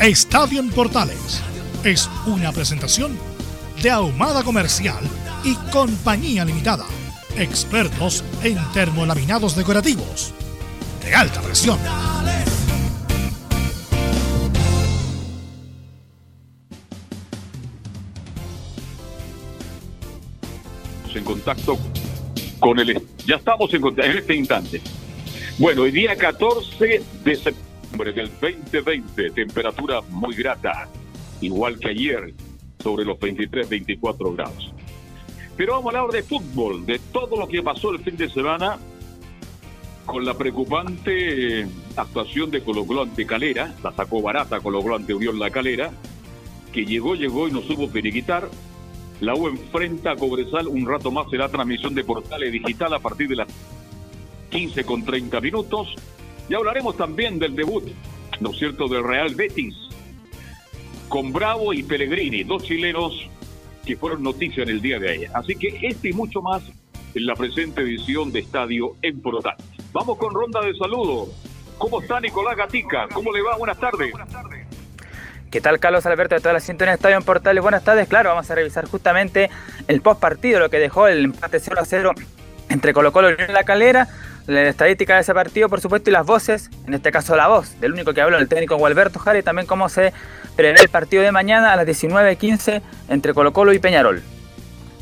Estadio en Portales es una presentación de Ahumada Comercial y Compañía Limitada. Expertos en termolaminados decorativos de alta presión. En contacto con el. Ya estamos en contacto en este instante. Bueno, el día 14 de septiembre del 2020, temperatura muy grata, igual que ayer, sobre los 23-24 grados. Pero vamos a hablar de fútbol, de todo lo que pasó el fin de semana con la preocupante actuación de Colo Colo ante Calera, la sacó barata Colo Colo ante Unión La Calera, que llegó, llegó y no supo periquitar. La U enfrenta a Cobresal un rato más la transmisión de Portales Digital a partir de las 15 con 30 minutos. Y hablaremos también del debut, ¿no es cierto?, del Real Betis, con Bravo y Pellegrini, dos chilenos que fueron noticia en el día de ayer. Así que este y mucho más en la presente edición de Estadio en Portal. Vamos con ronda de saludos. ¿Cómo está Nicolás Gatica? ¿Cómo le va? Buenas tardes. ¿Qué tal Carlos Alberto de toda la sintonía de Estadio en Portales? Buenas tardes, claro, vamos a revisar justamente el post partido, lo que dejó el empate 0 a 0 entre Colo Colo y La Calera, la estadística de ese partido, por supuesto, y las voces, en este caso la voz del único que habló, el técnico Gualberto Jara, y también cómo se prevé el partido de mañana a las 19.15 entre Colo Colo y Peñarol.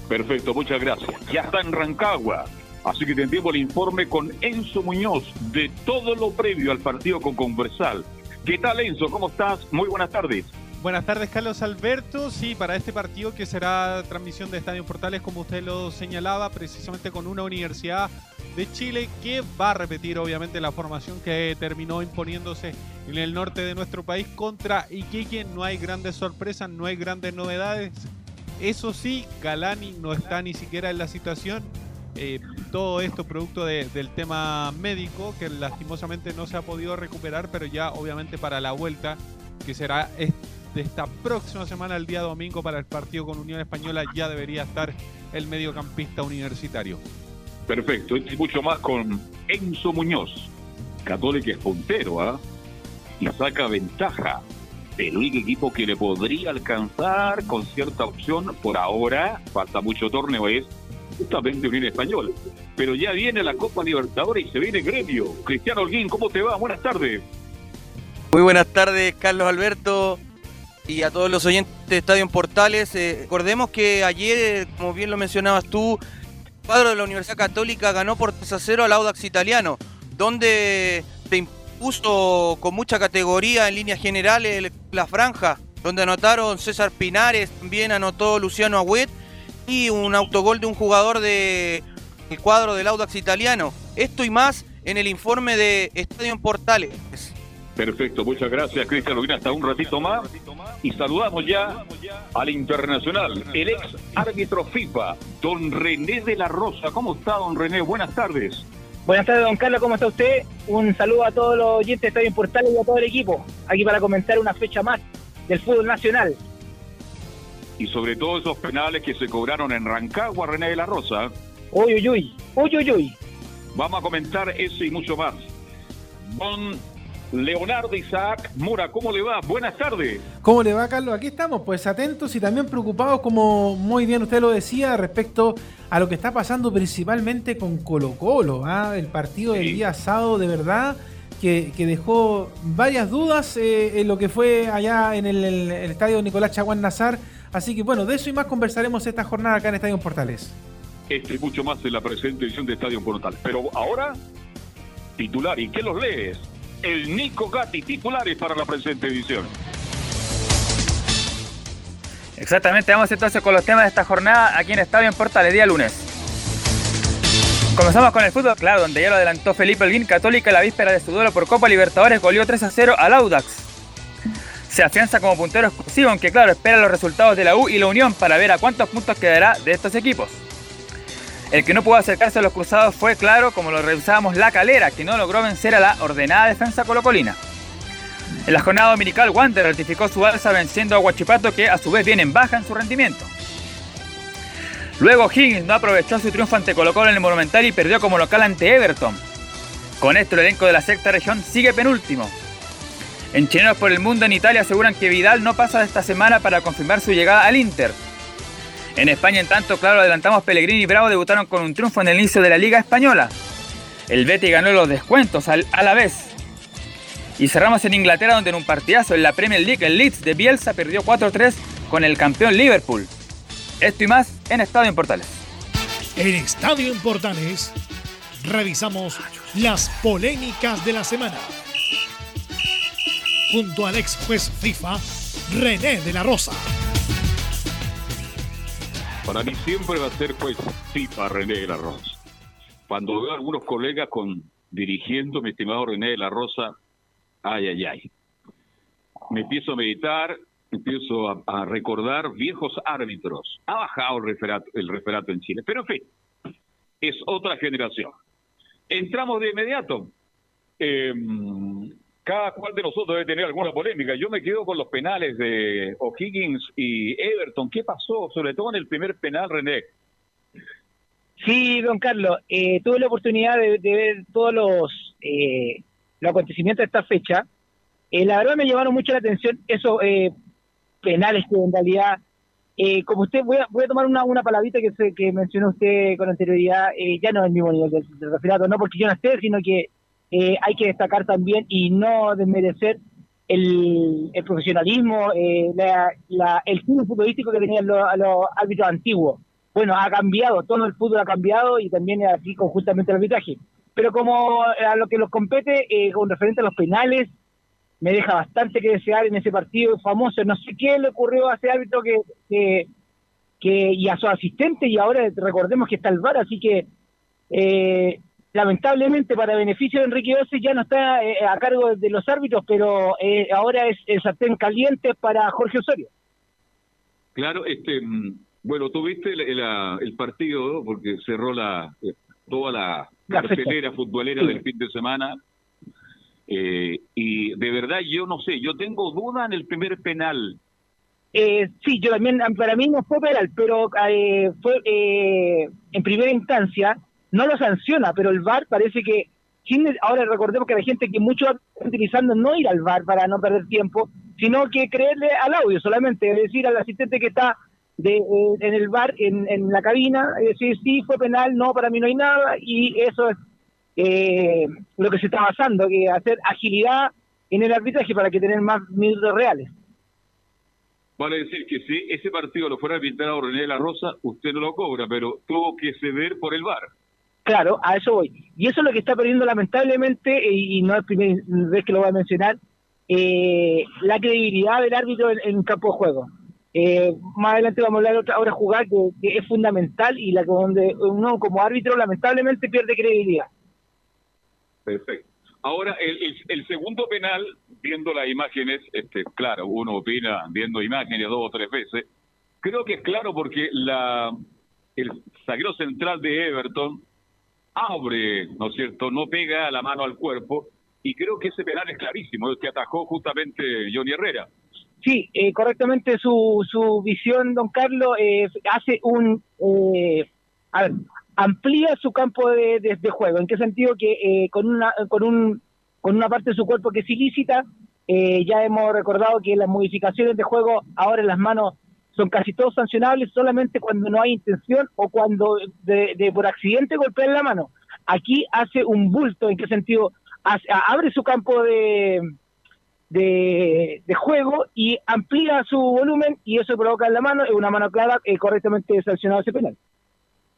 Perfecto, muchas gracias. Ya está en Rancagua, así que tendremos el informe con Enzo Muñoz de todo lo previo al partido con Conversal. ¿Qué tal Enzo? ¿Cómo estás? Muy buenas tardes. Buenas tardes, Carlos Alberto. Sí, para este partido que será transmisión de Estadio Portales, como usted lo señalaba, precisamente con una universidad de Chile que va a repetir, obviamente, la formación que terminó imponiéndose en el norte de nuestro país contra Iquique. No hay grandes sorpresas, no hay grandes novedades. Eso sí, Galani no está ni siquiera en la situación. Eh, todo esto producto del tema médico, que lastimosamente no se ha podido recuperar, pero ya obviamente para la vuelta, que será de esta próxima semana, el día domingo, para el partido con Unión Española, ya debería estar el mediocampista universitario. Perfecto, y mucho más con Enzo Muñoz. Católica es puntero, ¿ah? Y saca ventaja. El único equipo que le podría alcanzar con cierta opción por ahora, falta mucho torneo, es justamente Unión Española. Pero ya viene la Copa Libertadores y se viene Gremio. Cristiano Holguín, ¿cómo te va? Buenas tardes. Muy buenas tardes, Carlos Alberto y a todos los oyentes de Estadio en Portales. Eh, recordemos que ayer, como bien lo mencionabas tú, el cuadro de la Universidad Católica ganó por 3 a 0 al Audax Italiano, donde se impuso con mucha categoría en líneas generales la franja, donde anotaron César Pinares, también anotó Luciano Agüet y un autogol de un jugador del cuadro del Audax Italiano. Esto y más en el informe de Estadio en Portales. Perfecto, muchas gracias Cristian. Hasta un ratito más. Y saludamos ya al internacional, el ex árbitro FIFA, don René de la Rosa. ¿Cómo está, don René? Buenas tardes. Buenas tardes, don Carlos, ¿cómo está usted? Un saludo a todos los oyentes de Estadio Portales y a todo el equipo. Aquí para comentar una fecha más del fútbol nacional. Y sobre todo esos penales que se cobraron en Rancagua, René de la Rosa. Uy, uy, uy, uy, uy, uy. Vamos a comentar eso y mucho más. Don Leonardo Isaac Mora, ¿cómo le va? Buenas tardes. ¿Cómo le va, Carlos? Aquí estamos, pues atentos y también preocupados, como muy bien usted lo decía, respecto a lo que está pasando principalmente con Colo Colo. ¿ah? El partido del día sábado, de verdad, que, dejó varias dudas eh, en lo que fue allá en el, estadio Nicolás Chaguán Nazar. Así que bueno, de eso y más conversaremos esta jornada acá en Estadio Portales. Este y mucho más en la presente edición de Estadio Portales. Pero ahora, titular. ¿Y qué los lees? El Nico Gatti, titulares para la presente edición. Exactamente, vamos entonces con los temas de esta jornada aquí en Estadio en Portales, día lunes. Comenzamos con el fútbol, claro, donde ya lo adelantó Felipe Elguín, Católica la víspera de su duelo por Copa Libertadores goleó 3 a 0 al Audax. Se afianza como puntero exclusivo, aunque claro, espera los resultados de la U y la Unión para ver a cuántos puntos quedará de estos equipos. El que no pudo acercarse a los cruzados fue, claro, como lo revisábamos, la calera, que no logró vencer a la ordenada defensa colocolina. En la jornada dominical, Wander ratificó su alza venciendo a Huachipato, que a su vez viene en baja en su rendimiento. Luego Higgins no aprovechó su triunfo ante Colo en el Monumental y perdió como local ante Everton. Con esto el elenco de la sexta región sigue penúltimo. En Chineros por el Mundo en Italia aseguran que Vidal no pasa de esta semana para confirmar su llegada al Inter. En España, en tanto, claro, adelantamos Pellegrini y Bravo debutaron con un triunfo en el inicio de la Liga Española. El Betty ganó los descuentos a la vez. Y cerramos en Inglaterra, donde en un partidazo en la Premier League, el Leeds de Bielsa perdió 4-3 con el campeón Liverpool. Esto y más en Estadio en Portales. En Estadio en Portales revisamos las polémicas de la semana. Junto al ex juez FIFA, René de la Rosa. Para mí siempre va a ser juez FIFA René de la Rosa. Cuando veo a algunos colegas con dirigiendo, mi estimado René de la Rosa, ay, ay, ay. Me empiezo a meditar empiezo a, recordar viejos árbitros. Ha bajado el referato, el referato en Chile, pero en fin, es otra generación. Entramos de inmediato. Em, cada cual de nosotros debe tener alguna polémica. Yo me quedo con los penales de O'Higgins y Everton. ¿Qué pasó? Sobre todo en el primer penal, René. Sí, don Carlos, eh, tuve la oportunidad de, ver todos los, eh, los acontecimientos de esta fecha. Eh, la verdad me llamaron mucho la atención eso, eh, penales que en realidad, eh, como usted, voy a, voy a tomar una, una palabrita que, se, que mencionó usted con anterioridad, eh, ya no es el mismo nivel del, referato, no porque yo no esté, sino que eh, hay que destacar también y no desmerecer el, profesionalismo, la, la, el fútbol futbolístico que tenían los, árbitros antiguos. Bueno, ha cambiado, todo el fútbol ha cambiado y también así conjuntamente el arbitraje. Pero como a lo que los compete, con referente a los penales, me deja bastante que desear en ese partido famoso. No sé qué le ocurrió a ese árbitro que, que, y a su asistente, y ahora recordemos que está el VAR, así que eh, lamentablemente para beneficio de Enrique Ose ya no está eh, a cargo de los árbitros, pero eh, ahora es el sartén caliente para Jorge Osorio. Claro, este, mm, bueno, tuviste el, el, partido porque cerró la toda la, cartelera futbolera del fin de semana eh, y de verdad yo no sé, yo tengo duda en el primer penal. Eh, sí, yo también, para mí no fue penal, pero eh, fue eh, en primera instancia, no lo sanciona, pero el VAR parece que, ahora recordemos que hay gente que mucho está utilizando no ir al VAR para no perder tiempo, sino que creerle al audio solamente, es decir, al asistente que está de, en el bar, en, la cabina, decir sí fue penal, no, para mí no hay nada, y eso es eh, lo que se está basando, que hacer agilidad en el arbitraje para que tener más minutos reales. Vale decir que si ese partido lo fuera arbitrado René de la Rosa, usted no lo cobra, pero tuvo que ceder por el VAR. Claro, a eso voy. Y eso es lo que está perdiendo lamentablemente, y, no es la primera vez que lo voy a mencionar, eh, la credibilidad del árbitro en, un campo de juego. Eh, más adelante vamos a hablar otra hora jugar que, es fundamental y la donde uno como árbitro lamentablemente pierde credibilidad. Perfecto. Ahora, el, el, segundo penal, viendo las imágenes, este, claro, uno opina viendo imágenes dos o tres veces, creo que es claro porque la el zaguero central de Everton abre, ¿no es cierto?, no pega la mano al cuerpo, y creo que ese penal es clarísimo, el que atajó justamente Johnny Herrera. Sí, eh, correctamente su, su visión, don Carlos, hace un... Eh, amplía su campo de, juego. ¿En qué sentido? Que eh, con, una, con, un, con una parte de su cuerpo que es ilícita, eh, ya hemos recordado que las modificaciones de juego ahora en las manos son casi todos sancionables solamente cuando no hay intención o cuando de, por accidente golpean la mano. Aquí hace un bulto, ¿en qué sentido? abre su campo de, de, juego y amplía su volumen y eso provoca en la mano, es una mano clara, eh, correctamente sancionado ese penal.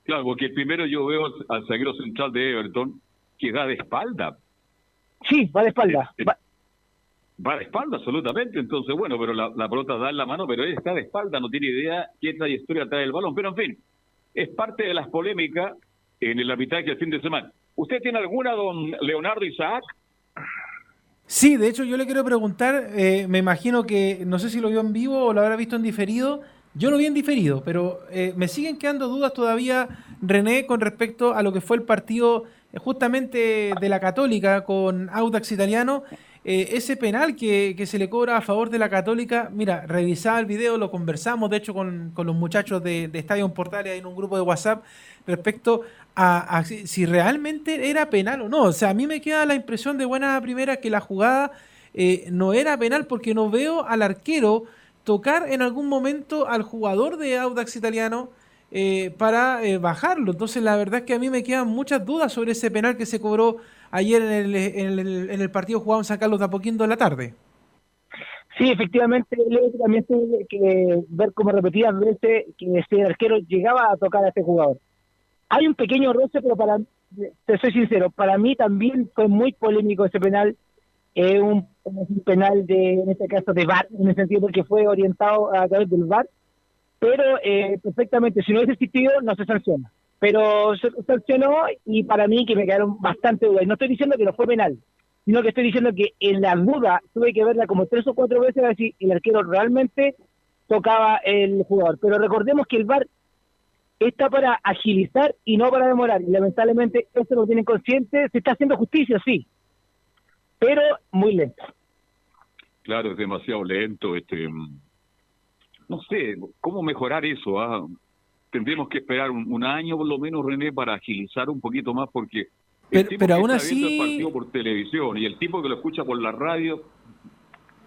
Claro, porque primero yo veo al zaguero central de Everton que da de espalda. Sí, va de espalda. Eh, eh, va, de espalda, absolutamente. Entonces, bueno, pero la, pelota da en la mano, pero él está de espalda, no tiene idea qué trayectoria trae el balón. Pero en fin, es parte de las polémicas en el arbitraje el fin de semana. ¿Usted tiene alguna, don Leonardo Isaac? Sí, de hecho yo le quiero preguntar, eh, me imagino que, no sé si lo vio en vivo o lo habrá visto en diferido, yo lo vi en diferido, pero eh, me siguen quedando dudas todavía, René, con respecto a lo que fue el partido eh, justamente de la Católica con Audax Italiano. Ese penal que, se le cobra a favor de la Católica, mira, revisaba el video, lo conversamos, de hecho, con, los muchachos de, de Estadio Portales en un grupo de WhatsApp respecto a, si realmente era penal o no. O sea, a mí me queda la impresión de buena primera que la jugada eh, no era penal porque no veo al arquero tocar en algún momento al jugador de Audax Italiano eh, para eh, bajarlo. Entonces, la verdad es que a mí me quedan muchas dudas sobre ese penal que se cobró ayer en el, en el, en el partido jugado en San Carlos de Apoquindo en la tarde. Sí, efectivamente, también tiene que ver como repetidas veces que ese arquero llegaba a tocar a este jugador. Hay un pequeño roce, pero para te soy sincero, para mí también fue muy polémico ese penal. Es un, penal de, en este caso, de VAR, en el sentido de que fue orientado a través del VAR, pero eh, perfectamente, si no hubiese existido, no se sanciona. Pero se sancionó y para mí que me quedaron bastante dudas. No estoy diciendo que no fue penal, sino que estoy diciendo que en la duda tuve que verla como tres o cuatro veces a ver si el arquero realmente tocaba el jugador. Pero recordemos que el VAR está para agilizar y no para demorar. Lamentablemente esto lo tienen consciente, se está haciendo justicia, sí, pero muy lento. Claro, es demasiado lento. este No sé, ¿cómo mejorar eso? Ah? Tendremos que esperar un, año por lo menos, René, para agilizar un poquito más, porque... Pero, pero aún así... El partido por televisión y el tipo que lo escucha por la radio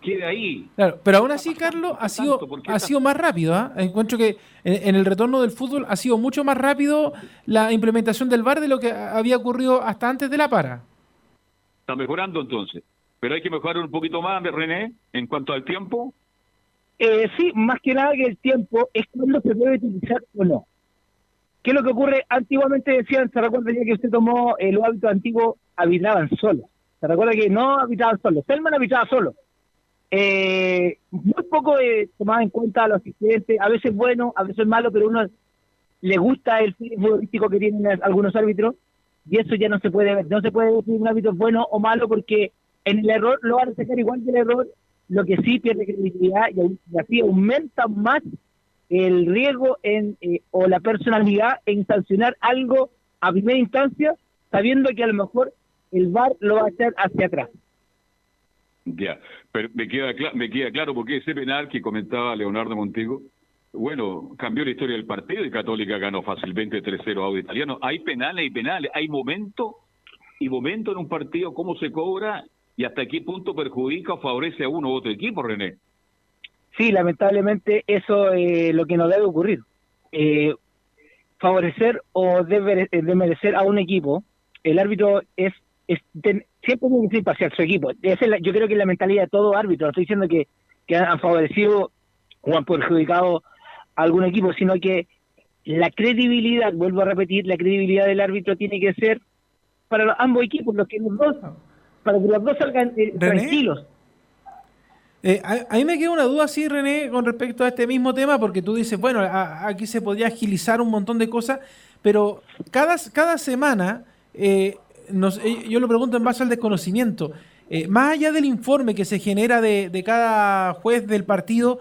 quede ahí. Claro, pero aún así, Carlos, ha sido, ha sido más rápido. ¿ah? Encuentro que en, el retorno del fútbol ha sido mucho más rápido la implementación del VAR de lo que había ocurrido hasta antes de la para. Está mejorando entonces. Pero hay que mejorar un poquito más, René, en cuanto al tiempo. Eh, sí, más que nada que el tiempo es cuando se debe utilizar o no. ¿Qué es lo que ocurre? Antiguamente decían, se recuerda ya que usted tomó el hábito antiguo, habitaban solos. Se recuerda que no habitaban solos. Selman habitaba solo eh, muy poco eh, tomaba en cuenta a los asistentes, a veces bueno, a veces malo, pero uno le gusta el futbolístico que tienen algunos árbitros y eso ya no se puede ver. No se puede decir un árbitro bueno o malo porque en el error lo van a sacar igual que el error, lo que sí pierde credibilidad y, así aumenta más el riesgo en eh, o la personalidad en sancionar algo a primera instancia, sabiendo que a lo mejor el VAR lo va a hacer hacia atrás. Ya, pero me queda, me queda claro porque ese penal que comentaba Leonardo Montego, bueno, cambió la historia del partido y Católica ganó fácilmente 3-0 a Audio Italiano. Hay penales y penales, hay momento y momento en un partido, cómo se cobra y hasta qué punto perjudica o favorece a uno u otro equipo, René. Sí, lamentablemente eso es lo que no debe ocurrir. Eh, favorecer o demerecer a un equipo, el árbitro es siempre tiene que ser imparcial su equipo. yo creo que es la mentalidad de todo árbitro. No estoy diciendo que, han favorecido o han perjudicado a algún equipo, sino que la credibilidad, vuelvo a repetir, la credibilidad del árbitro tiene que ser para ambos equipos, los que los dos, para que los dos salgan eh, tranquilos. Eh, a, mí me queda una duda, sí, René, con respecto a este mismo tema, porque tú dices, bueno, aquí se podría agilizar un montón de cosas, pero cada, cada semana eh, yo lo pregunto en base al desconocimiento. Eh, más allá del informe que se genera de, cada juez del partido,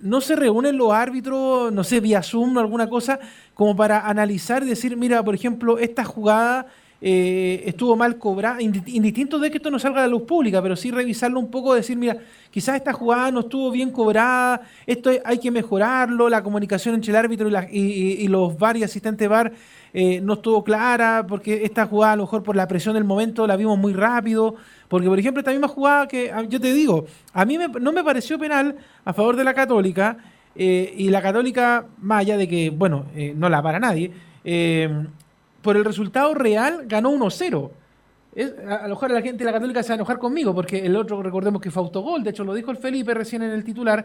¿no se reúnen los árbitros, no sé, vía Zoom o alguna cosa, como para analizar y decir, mira, por ejemplo, esta jugada estuvo mal cobrada, indistinto de que esto no salga a la luz pública, pero sí revisarlo un poco, decir, mira, quizás esta jugada no estuvo bien cobrada, esto hay que mejorarlo, la comunicación entre el árbitro y, los VAR y asistentes VAR eh, no estuvo clara, porque esta jugada a lo mejor por la presión del momento la vimos muy rápido, porque por ejemplo esta misma jugada que ah, yo te digo, a mí no me pareció penal a favor de la católica, eh, y la católica, más allá de que, bueno, eh, no la para nadie, por el resultado real ganó 1-0. a, lo mejor la gente de la Católica se va a enojar conmigo, porque el otro, recordemos que fue autogol, de hecho lo dijo el Felipe recién en el titular.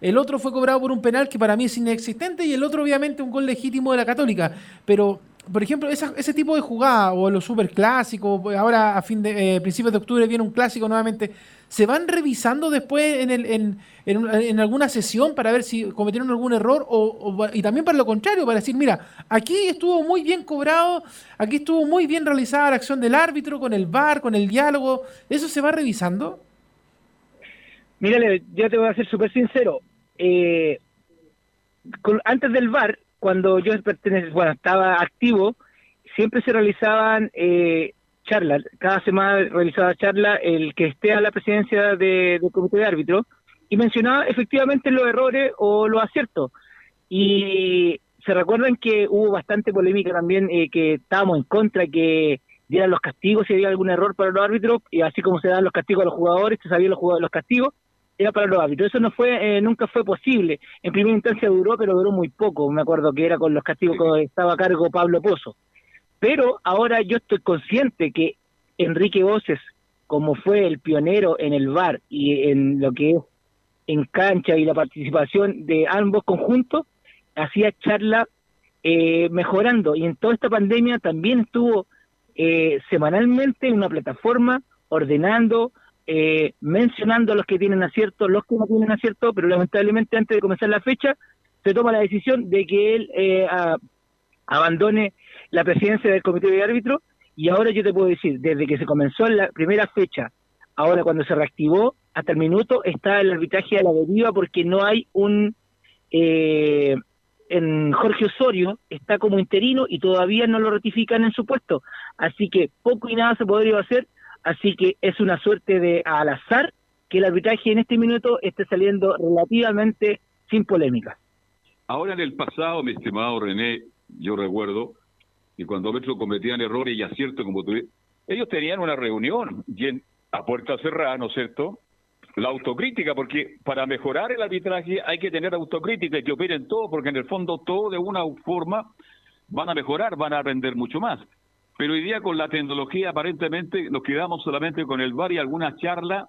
El otro fue cobrado por un penal que para mí es inexistente y el otro obviamente un gol legítimo de la Católica. Pero por ejemplo, ese tipo de jugada o los superclásicos, ahora a fin de eh, principios de octubre viene un clásico nuevamente, ¿se van revisando después en, el, en, en, alguna sesión para ver si cometieron algún error? O, y también para lo contrario, para decir, mira, aquí estuvo muy bien cobrado, aquí estuvo muy bien realizada la acción del árbitro con el VAR, con el diálogo, ¿eso se va revisando? Mírale, yo te voy a ser súper sincero. Eh, antes del VAR, cuando yo bueno, estaba activo, siempre se realizaban eh, charlas, cada semana realizaba charla el que esté a la presidencia del comité de árbitro y mencionaba efectivamente los errores o los aciertos. Y se recuerdan que hubo bastante polémica también, eh, que estábamos en contra que dieran los castigos si había algún error para los árbitros, y así como se dan los castigos a los jugadores, se sabían los, jugadores, los castigos, era para los árbitros. Eso no fue, eh, nunca fue posible. En primera instancia duró, pero duró muy poco. Me acuerdo que era con los castigos que estaba a cargo Pablo Pozo. Pero ahora yo estoy consciente que Enrique Voces, como fue el pionero en el VAR y en lo que es en cancha y la participación de ambos conjuntos, hacía charla eh, mejorando. Y en toda esta pandemia también estuvo eh, semanalmente en una plataforma ordenando, eh, mencionando a los que tienen acierto, los que no tienen acierto, pero lamentablemente antes de comenzar la fecha se toma la decisión de que él eh, abandone la presidencia del comité de árbitro y ahora yo te puedo decir, desde que se comenzó la primera fecha, ahora cuando se reactivó, hasta el minuto está el arbitraje a la deriva porque no hay un... Eh, en Jorge Osorio está como interino y todavía no lo ratifican en su puesto. Así que poco y nada se podría hacer Así que es una suerte de al azar que el arbitraje en este minuto esté saliendo relativamente sin polémica. Ahora en el pasado, mi estimado René, yo recuerdo que cuando otros cometían errores y aciertos como tú, ellos tenían una reunión a puerta cerrada, ¿no es cierto? La autocrítica, porque para mejorar el arbitraje hay que tener autocrítica y que operen todo, porque en el fondo todo de una forma van a mejorar, van a aprender mucho más. Pero hoy día con la tecnología aparentemente nos quedamos solamente con el bar y alguna charla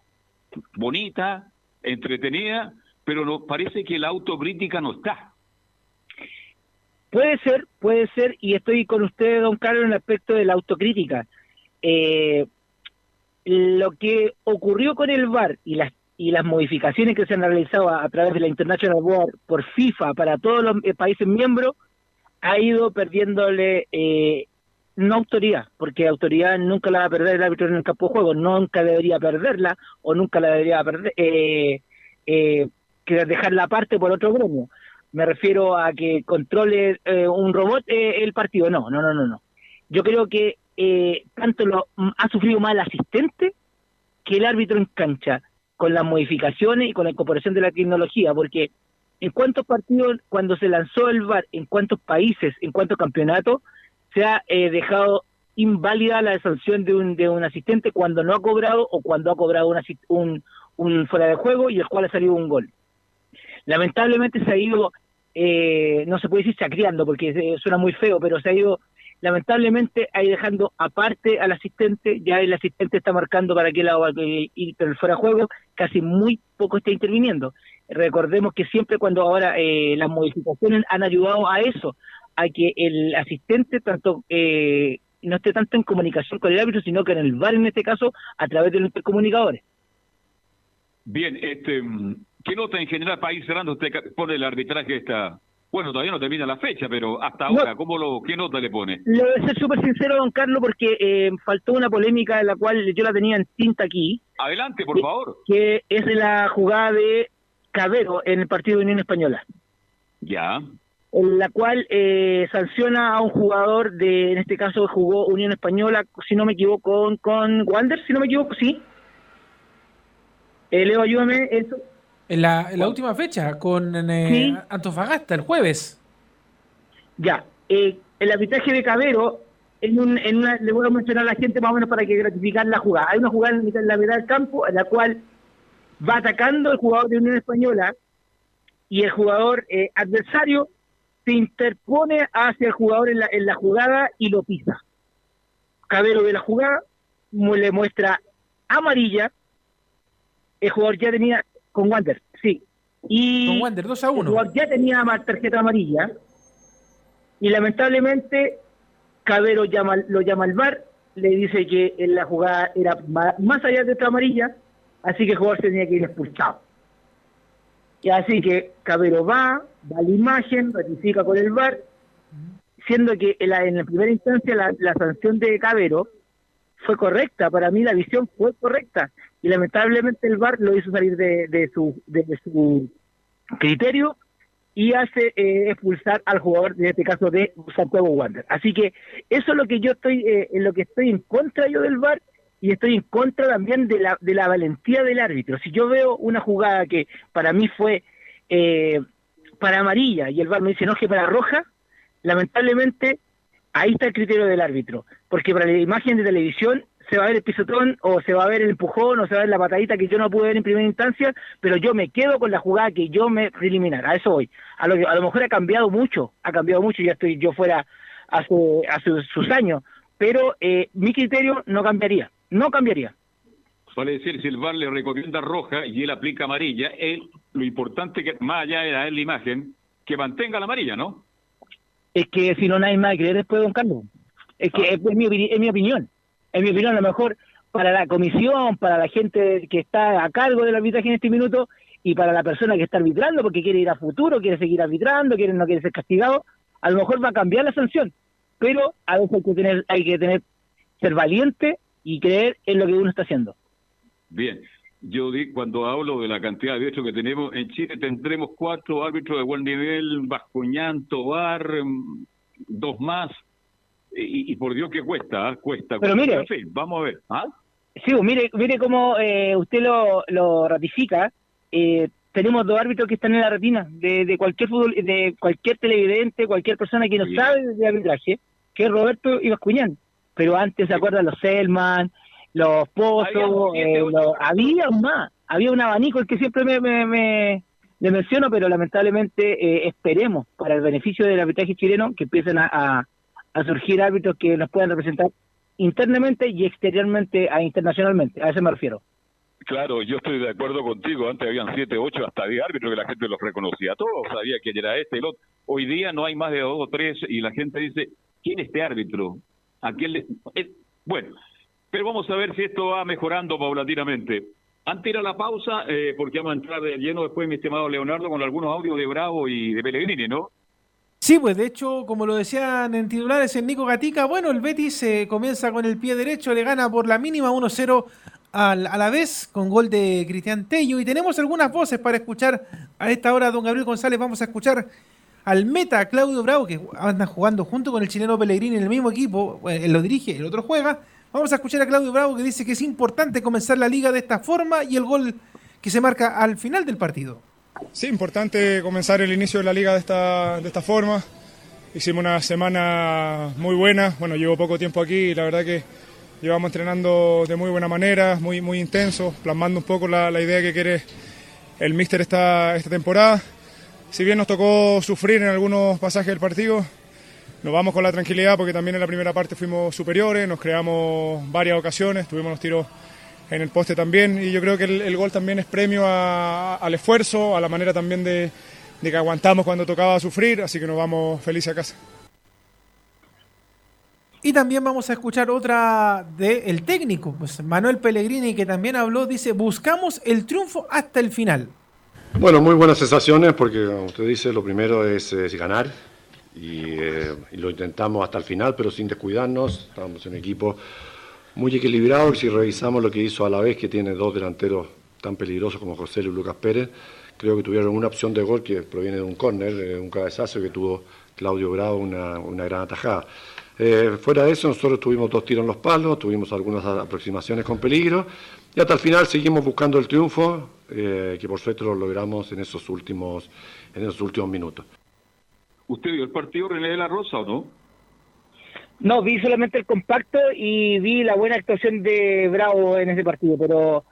bonita, entretenida, pero nos parece que la autocrítica no está. Puede ser, puede ser, y estoy con usted, don Carlos, en el aspecto de la autocrítica. Eh, lo que ocurrió con el VAR y las y las modificaciones que se han realizado a, través de la International Board por FIFA para todos los eh, países miembros ha ido perdiéndole eh, no autoridad, porque autoridad nunca la va a perder el árbitro en el campo de juego, nunca debería perderla o nunca la debería perder, eh, eh, dejarla aparte por otro gremio. Me refiero a que controle eh, un robot eh, el partido. No, no, no, no, no. Yo creo que tanto lo ha sufrido más el asistente que el árbitro en cancha, con las modificaciones y con la incorporación de la tecnología, porque en cuántos partidos, cuando se lanzó el VAR, en cuántos países, en cuántos campeonatos, se ha eh, dejado inválida la sanción de un, de un asistente cuando no ha cobrado o cuando ha cobrado un, un fuera de juego y el cual ha salido un gol. Lamentablemente se ha ido, eh, no se puede decir sacriando porque suena muy feo, pero se ha ido lamentablemente ahí dejando aparte al asistente, ya el asistente está marcando para qué lado va ir, pero el fuera de juego casi muy poco está interviniendo. Recordemos que siempre cuando ahora eh, las modificaciones han ayudado a eso, a que el asistente tanto eh, no esté tanto en comunicación con el árbitro, sino que en el VAR en este caso a través de los intercomunicadores. Bien, este, ¿qué nota en general para ir cerrando usted pone el arbitraje esta? Bueno, todavía no termina la fecha, pero hasta ahora, ¿cómo lo, ¿qué nota le pone? Le voy a ser súper sincero, don Carlos, porque eh, faltó una polémica en la cual yo la tenía en tinta aquí. Adelante, por favor. Que es la jugada de Cabero en el partido de Unión Española. Ya en la cual eh, sanciona a un jugador de, en este caso jugó Unión Española, si no me equivoco, con, con Wander, si no me equivoco, sí. Eh, Leo, ayúdame, eso. En la, en la última fecha, con eh, Antofagasta, el jueves. Ya, eh, el arbitraje de Cabero, en, un, en una, le voy a mencionar a la gente más o menos para que gratificar la jugada. Hay una jugada en la mitad del campo en la cual va atacando el jugador de Unión Española y el jugador adversario se interpone hacia el jugador en la, en la jugada y lo pisa. Cabero ve la jugada, le muestra amarilla. El jugador ya tenía, con Wander, sí. Y Con Wander, 2 a el 1. jugador ya tenía ma- tarjeta amarilla. Y lamentablemente, Cabero llama, lo llama al bar, le dice que en la jugada era más allá de esta amarilla, así que el jugador tenía que ir expulsado. Y así que Cabero va, va a la imagen, ratifica con el VAR, siendo que en la, en la primera instancia la, la sanción de Cabero fue correcta, para mí la visión fue correcta, y lamentablemente el VAR lo hizo salir de, su, de su criterio y hace eh, expulsar al jugador, en este caso de Santiago Wander. Así que eso es lo que yo estoy, eh, en lo que estoy en contra yo del VAR y estoy en contra también de la, de la valentía del árbitro. Si yo veo una jugada que para mí fue eh, para amarilla y el VAR me dice no, que para roja, lamentablemente ahí está el criterio del árbitro. Porque para la imagen de televisión se va a ver el pisotón o se va a ver el empujón o se va a ver la patadita que yo no pude ver en primera instancia, pero yo me quedo con la jugada que yo me preliminar. A eso voy. A lo, a lo mejor ha cambiado mucho, ha cambiado mucho, ya estoy yo fuera hace, hace sus años, pero eh, mi criterio no cambiaría, no cambiaría. Vale decir, si el VAR le recomienda roja y él aplica amarilla, él, lo importante que, más allá de dar la imagen, que mantenga la amarilla, ¿no? Es que si no, nadie más creer después, don Carlos. Es que es, mi, opini- es mi opinión. Es mi opinión, a lo mejor para la comisión, para la gente que está a cargo del arbitraje en este minuto y para la persona que está arbitrando porque quiere ir a futuro, quiere seguir arbitrando, quiere no quiere ser castigado, a lo mejor va a cambiar la sanción. Pero a veces hay que tener, hay que tener, ser valiente y creer en lo que uno está haciendo. Bien, yo di, cuando hablo de la cantidad de hechos que tenemos, en Chile tendremos cuatro árbitros de buen nivel, Bascuñán, Tobar, mm, dos más, y, y por Dios que cuesta, ¿ah? cuesta. Pero cuesta. mire- En fin, vamos a ver. ¿ah? Sí, mire, mire cómo eh, usted lo, lo ratifica. Eh, tenemos dos árbitros que están en la retina de, de cualquier fútbol, de cualquier televidente, cualquier persona que no Sí. sabe de arbitraje, que es Roberto y Bascuñán. Pero antes se acuerdan los Selman, los Pozos, Había eh, los- había más, había un abanico el que siempre me, me, me- le menciono, pero lamentablemente eh, esperemos para el beneficio del arbitraje chileno que empiecen a, a, a surgir árbitros que nos puedan representar internamente y exteriormente a internacionalmente, a eso me refiero. Claro, yo estoy de acuerdo contigo. Antes habían siete, ocho, hasta diez árbitros que la gente los reconocía. Todos sabía que era este, el otro. Hoy día no hay más de dos o tres y la gente dice, ¿quién es este árbitro? ¿A quién le...? Eh, bueno, pero vamos a ver si esto va mejorando paulatinamente. Antes de ir a la pausa, eh, porque vamos a entrar de lleno después, mi estimado Leonardo, con algunos audios de Bravo y de Pellegrini, ¿no? Sí, pues de hecho, como lo decían en titulares en Nico Gatica, bueno, el Betis eh, comienza con el pie derecho, le gana por la mínima 1-0 al- a la vez con gol de Cristian Tello. Y tenemos algunas voces para escuchar a esta hora, don Gabriel González. Vamos a escuchar al meta Claudio Bravo, que anda jugando junto con el chileno Pellegrini en el mismo equipo. Bueno, él lo dirige, el otro juega. Vamos a escuchar a Claudio Bravo que dice que es importante comenzar la liga de esta forma y el gol que se marca al final del partido. Sí, importante comenzar el inicio de la liga de esta, de esta forma. Hicimos una semana muy buena. Bueno, llevo poco tiempo aquí y la verdad que llevamos entrenando de muy buena manera, muy, muy intenso, plasmando un poco la, la idea que quiere el míster esta, esta temporada. Si bien nos tocó sufrir en algunos pasajes del partido, nos vamos con la tranquilidad porque también en la primera parte fuimos superiores, nos creamos varias ocasiones, tuvimos los tiros en el poste también y yo creo que el, el gol también es premio a- al esfuerzo, a la manera también de, de que aguantamos cuando tocaba sufrir, así que nos vamos felices a casa. Y también vamos a escuchar otra del técnico, pues Manuel Pellegrini, que también habló, dice, buscamos el triunfo hasta el final. Bueno, muy buenas sensaciones porque, como usted dice, lo primero es, es ganar y, eh, y lo intentamos hasta el final, pero sin descuidarnos. Estábamos en un equipo muy equilibrado. Si revisamos lo que hizo a la vez, que tiene dos delanteros tan peligrosos como José Luis Lucas Pérez, creo que tuvieron una opción de gol que proviene de un córner, de un cabezazo que tuvo Claudio Bravo, una, una gran atajada. Eh, fuera de eso, nosotros tuvimos dos tiros en los palos, tuvimos algunas aproximaciones con peligro y hasta el final seguimos buscando el triunfo, eh, que por suerte lo logramos en esos últimos, en esos últimos minutos. ¿Usted vio el partido René de la Rosa o no? No, vi solamente el compacto y vi la buena actuación de Bravo en ese partido, pero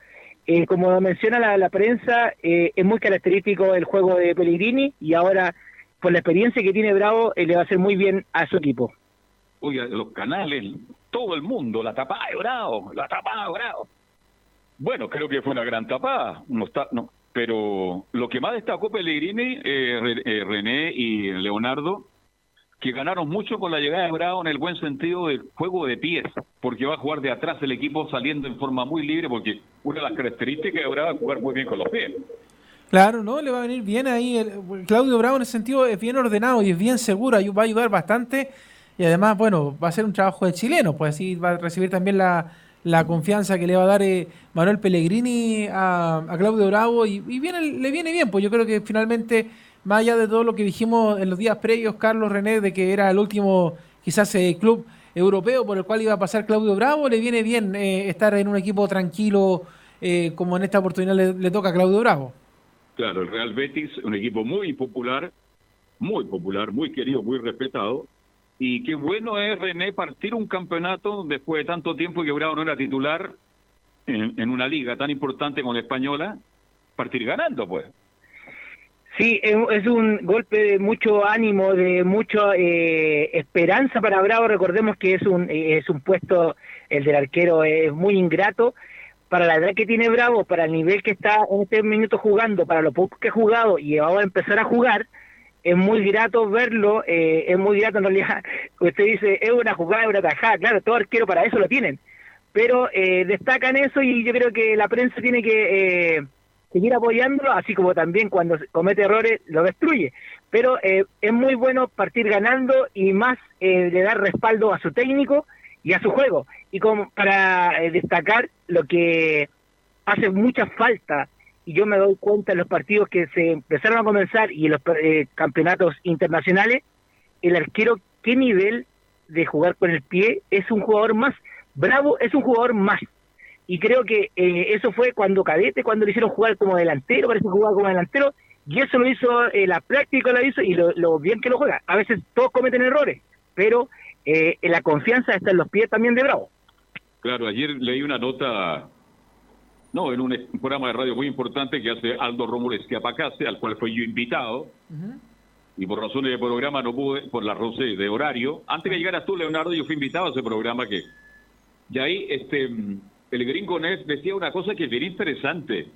eh, como menciona la, la prensa, eh, es muy característico el juego de Pellegrini y ahora, por la experiencia que tiene Bravo, eh, le va a hacer muy bien a su equipo. Oiga, los canales, todo el mundo, la tapada de Bravo, la tapada de Bravo. Bueno, creo que fue una gran tapada, no está, no, pero lo que más destacó Pellegrini, eh, eh, René y Leonardo, que ganaron mucho con la llegada de Bravo en el buen sentido del juego de pies, porque va a jugar de atrás el equipo saliendo en forma muy libre, porque una de las características de Bravo es jugar muy bien con los pies. Claro, ¿no? Le va a venir bien ahí. Claudio Bravo en ese sentido es bien ordenado y es bien seguro, va a ayudar bastante. Y además, bueno, va a ser un trabajo de chileno, pues así va a recibir también la, la confianza que le va a dar eh, Manuel Pellegrini a, Claudio Bravo y, le viene bien, pues yo creo que finalmente, más allá de todo lo que dijimos en los días previos, Carlos René, de que era el último quizás eh, club europeo por el cual iba a pasar Claudio Bravo, le viene bien eh, estar en un equipo tranquilo como en esta oportunidad le toca a Claudio Bravo. Claro, el Real Betis, un equipo muy popular, muy popular, muy querido, muy respetado. Y qué bueno es, René, partir un campeonato después de tanto tiempo que Bravo no era titular en, una liga tan importante como la española, partir ganando, pues. Sí, es un golpe de mucho ánimo, de mucha eh, esperanza para Bravo. Recordemos que es un, es un puesto, el del arquero es muy ingrato, para la edad que tiene Bravo, para el nivel que está en este minuto jugando, para lo poco que ha jugado y va a empezar a jugar, es muy grato verlo, eh, es muy grato en realidad, usted dice, es una jugada, es una tajada, claro, todo arquero para eso lo tienen, pero eh, destacan eso y yo creo que la prensa tiene que eh, seguir apoyándolo, así como también cuando comete errores lo destruye, pero es muy bueno partir ganando y más de dar respaldo a su técnico, y a su juego. Y como para eh, destacar lo que hace mucha falta, y yo me doy cuenta en los partidos que se empezaron a comenzar y en los eh, campeonatos internacionales, el arquero, qué nivel de jugar con el pie, es un jugador más. Bravo es un jugador más. Y creo que eh, eso fue cuando Cadete, cuando le hicieron jugar como delantero, parece que jugaba como delantero, y eso lo hizo, la práctica lo hizo y lo, lo bien que lo juega. A veces todos cometen errores, pero eh, la confianza está en los pies también de Bravo. Claro, ayer leí una nota, no, en un programa de radio muy importante que hace Aldo Rómulo Esquiapacase, al cual fui yo invitado, y por razones de programa no pude, por la roce de horario. Antes que llegaras tú, Leonardo, yo fui invitado a ese programa que... Y ahí este, el gringo Ness decía una cosa que es bien interesante.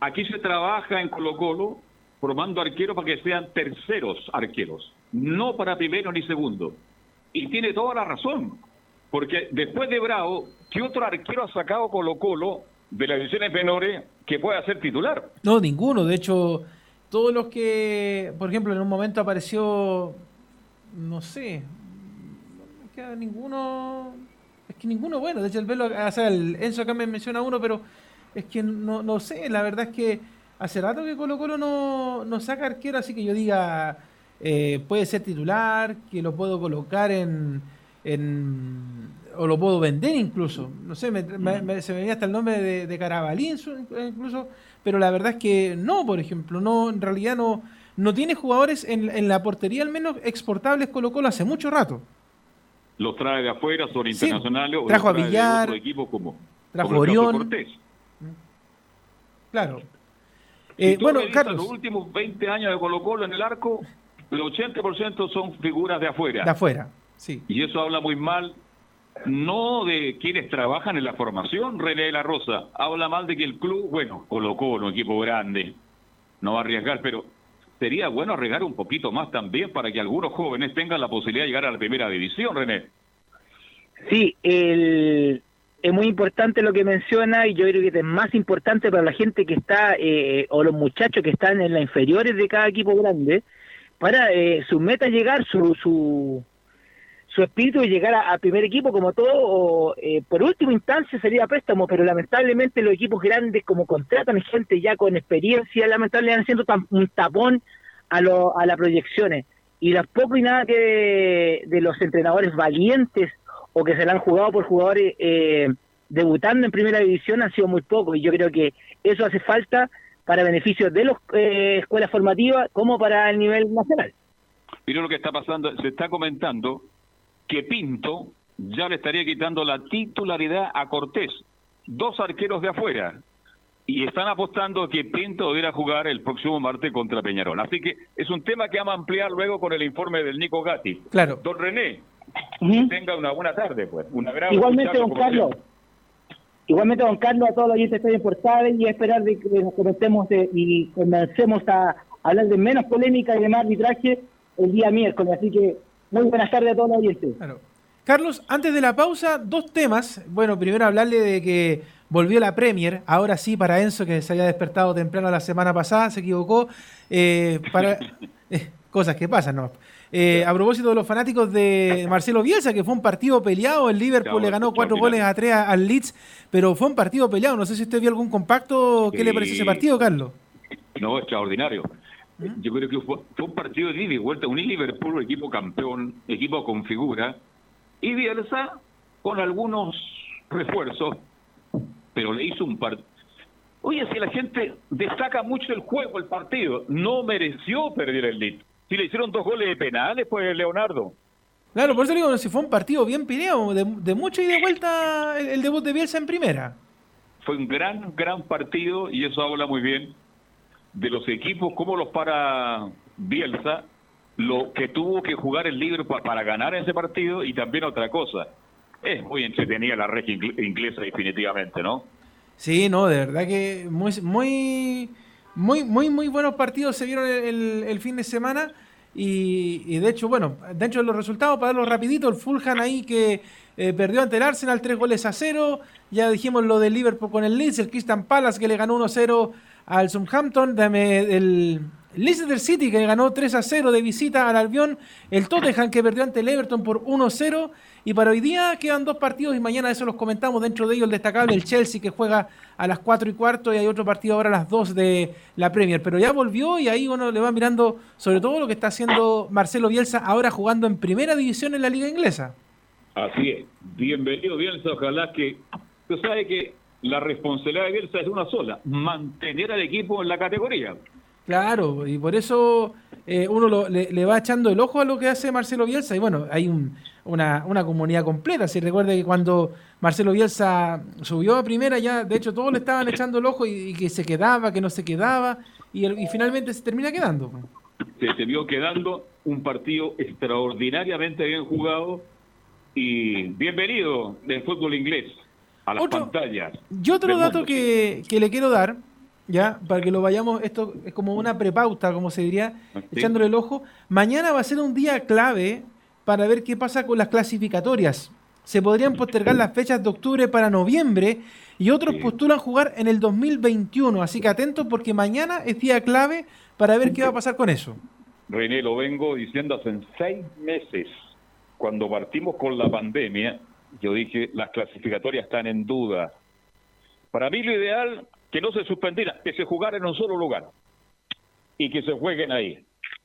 Aquí se trabaja en Colo Colo formando arqueros para que sean terceros arqueros, no para primero ni segundo. Y tiene toda la razón, porque después de Bravo, ¿qué otro arquero ha sacado Colo Colo de las divisiones menores que pueda ser titular? No, ninguno. De hecho, todos los que, por ejemplo, en un momento apareció, no sé, no queda ninguno, es que ninguno bueno. De hecho, el Velo, o sea, el Enzo acá me menciona uno, pero es que no, no sé, la verdad es que hace rato que Colo Colo no, no saca arquero, así que yo diga, eh, puede ser titular, que lo puedo colocar en, en, o lo puedo vender incluso. No sé, se me venía hasta el nombre de, de Carabalín incluso, pero la verdad es que no, por ejemplo, no, en realidad no, no tiene jugadores en, en la portería al menos exportables Colo Colo hace mucho rato. Los trae de afuera, son internacionales, trajo a Villar, como, trajo a Orión. Claro. Eh, bueno, Carlos. Los últimos 20 años de Colo Colo en el arco, el 80% son figuras de afuera. De afuera, sí. Y eso habla muy mal, no de quienes trabajan en la formación, René de la Rosa. Habla mal de que el club, bueno, Colo Colo, un equipo grande, no va a arriesgar, pero sería bueno arriesgar un poquito más también para que algunos jóvenes tengan la posibilidad de llegar a la primera división, René. Sí, el, es muy importante lo que menciona y yo creo que es más importante para la gente que está, eh, o los muchachos que están en las inferiores de cada equipo grande, para eh, su meta llegar, su, su, su espíritu de llegar a, primer equipo como todo, o, eh, por última instancia sería préstamo, pero lamentablemente los equipos grandes como contratan gente ya con experiencia, lamentablemente haciendo un tapón a, lo, a las proyecciones. Y las poco y nada que de los entrenadores valientes o que se la han jugado por jugadores eh, debutando en primera división han sido muy pocos y yo creo que eso hace falta para beneficio de las eh, escuelas formativas como para el nivel nacional. Mira lo que está pasando, se está comentando que Pinto ya le estaría quitando la titularidad a Cortés, dos arqueros de afuera, y están apostando que Pinto debiera jugar el próximo martes contra Peñarol. Así que es un tema que vamos a ampliar luego con el informe del Nico Gatti. Claro. Don René, Que tenga una buena tarde, pues. Una gran Igualmente, don Carlos. Igualmente, don Carlos, a todos los oyentes de Portales y a esperar de que nos comentemos y comencemos a hablar de menos polémica y de más arbitraje el día miércoles. Así que muy buenas tardes a todos los oyentes. Carlos, antes de la pausa, dos temas. Bueno, primero hablarle de que volvió la Premier, ahora sí para Enzo, que se había despertado temprano la semana pasada, se equivocó. Eh, para eh, Cosas que pasan, ¿no? Eh, a propósito de los fanáticos de Marcelo Bielsa, que fue un partido peleado, el Liverpool le ganó cuatro goles a tres al Leeds, pero fue un partido peleado. No sé si usted vio algún compacto. ¿Qué le parece ese partido, Carlos? No, extraordinario. ¿Mm? Yo creo que fue, un partido de ida y vuelta. Un Liverpool, equipo campeón, equipo con figura, y Bielsa con algunos refuerzos, pero le hizo un partido. Oye, si la gente destaca mucho el juego, el partido, no mereció perder el Leeds si le hicieron dos goles de penales, pues Leonardo. Claro, por eso digo, si fue un partido bien peleado, de, de mucho y de vuelta el, debut de Bielsa en primera. Fue un gran, gran partido y eso habla muy bien de los equipos, como los para Bielsa, lo que tuvo que jugar el libro para ganar ese partido y también otra cosa. Es muy entretenida la red inglesa definitivamente, ¿no? Sí, no, de verdad que muy, muy muy, muy, muy buenos partidos se vieron el, fin de semana. Y, de hecho, bueno, dentro de los resultados, para darlo rapidito, el Fulham ahí que eh, perdió ante el Arsenal tres goles a cero. Ya dijimos lo del Liverpool con el Leeds, el Crystal Palace que le ganó 1-0 al Southampton, el Leicester City que ganó 3 a 0 de visita al Albion, el Tottenham que perdió ante el Everton por 1-0 y para hoy día quedan dos partidos y mañana eso los comentamos, dentro de ellos el destacable el Chelsea que juega a las 4 y cuarto y hay otro partido ahora a las 2 de la Premier, pero ya volvió y ahí uno le va mirando sobre todo lo que está haciendo Marcelo Bielsa ahora jugando en primera división en la liga inglesa. Así es, bienvenido Bielsa, ojalá que, tú sabes que la responsabilidad de Bielsa es una sola, mantener al equipo en la categoría. Claro, y por eso eh, uno le, va echando el ojo a lo que hace Marcelo Bielsa. Y bueno, hay una, una, comunidad completa. Si recuerda que cuando Marcelo Bielsa subió a primera, ya de hecho todos le estaban echando el ojo y, que se quedaba, que no se quedaba, y, y finalmente se termina quedando. Se vio quedando un partido extraordinariamente bien jugado y bienvenido del fútbol inglés a las pantallas. Y otro dato que, que le quiero dar ya, para que lo vayamos, esto es como una prepauta, como se diría, echándole el ojo. Mañana va a ser un día clave para ver qué pasa con las clasificatorias. Se podrían postergar las fechas de octubre para noviembre y otros postulan jugar en el 2021. Así que atentos porque mañana es día clave para ver qué va a pasar con eso. René, lo vengo diciendo hace seis meses, cuando partimos con la pandemia, yo dije, las clasificatorias están en duda. Para mí lo ideal que no se suspendiera, que se jugara en un solo lugar y que se jueguen ahí.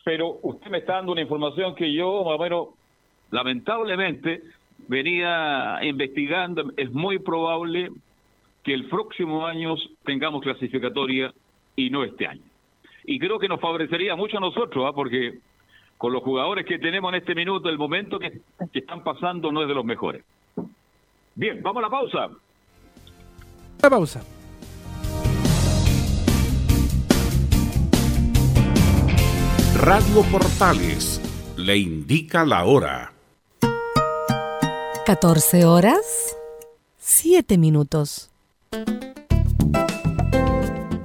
Pero usted me está dando una información que yo, más o menos, lamentablemente, venía investigando. Es muy probable que el próximo año tengamos clasificatoria y no este año. Y creo que nos favorecería mucho a nosotros, ¿ah? porque con los jugadores que tenemos en este minuto, el momento que están pasando no es de los mejores. Bien, vamos a la pausa. La pausa. Radio Portales le indica la hora. 14 horas, 7 minutos.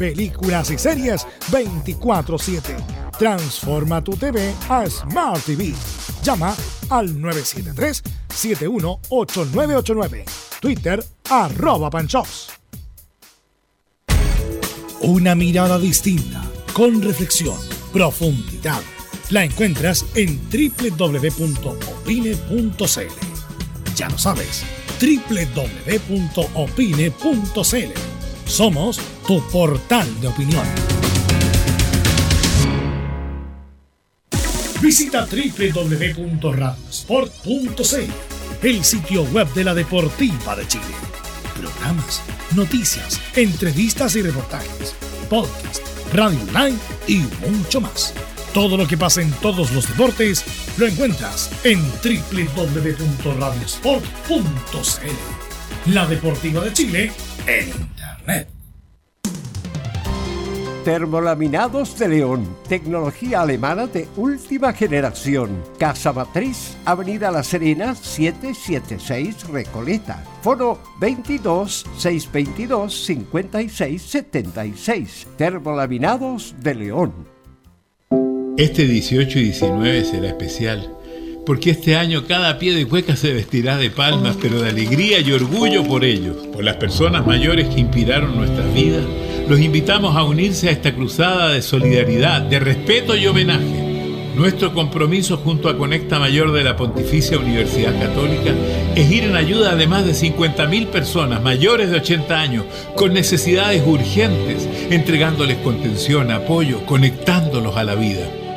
películas y series 24/7. Transforma tu TV a Smart TV. Llama al 973-718989. Twitter arroba panchops. Una mirada distinta, con reflexión, profundidad. La encuentras en www.opine.cl. Ya lo sabes, www.opine.cl. Somos tu portal de opinión. Visita www.radiosport.cl, el sitio web de la Deportiva de Chile. Programas, noticias, entrevistas y reportajes, podcast, radio online y mucho más. Todo lo que pasa en todos los deportes lo encuentras en www.radiosport.cl. La Deportiva de Chile en Internet. Termolaminados de León, tecnología alemana de última generación. Casa Matriz, Avenida La Serena, 776 Recoleta. Foro 22 622 56 76. Termolaminados de León. Este 18 y 19 será especial, porque este año cada pie de cueca se vestirá de palmas, pero de alegría y orgullo por ellos, por las personas mayores que inspiraron nuestras vidas. Los invitamos a unirse a esta cruzada de solidaridad, de respeto y homenaje. Nuestro compromiso junto a Conecta Mayor de la Pontificia Universidad Católica es ir en ayuda de más de 50.000 personas mayores de 80 años con necesidades urgentes, entregándoles contención, apoyo, conectándolos a la vida.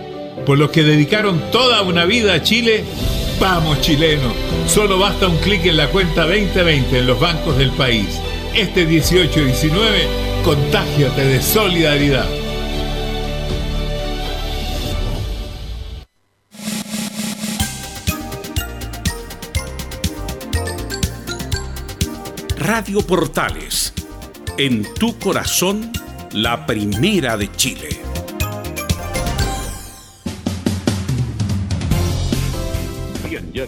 Por los que dedicaron toda una vida a Chile, vamos chilenos, solo basta un clic en la cuenta 2020 en los bancos del país. Este 18 y 19, contágiate de solidaridad. Radio Portales, en tu corazón, la primera de Chile.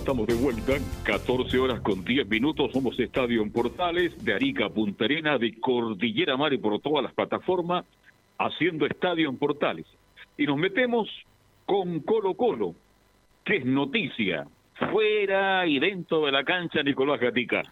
Estamos de vuelta, 14 horas con 10 minutos, somos Estadio en Portales, de Arica Punta Arena, de Cordillera Mar y por todas las plataformas, haciendo Estadio en Portales. Y nos metemos con Colo Colo, que es noticia, fuera y dentro de la cancha Nicolás Gatica.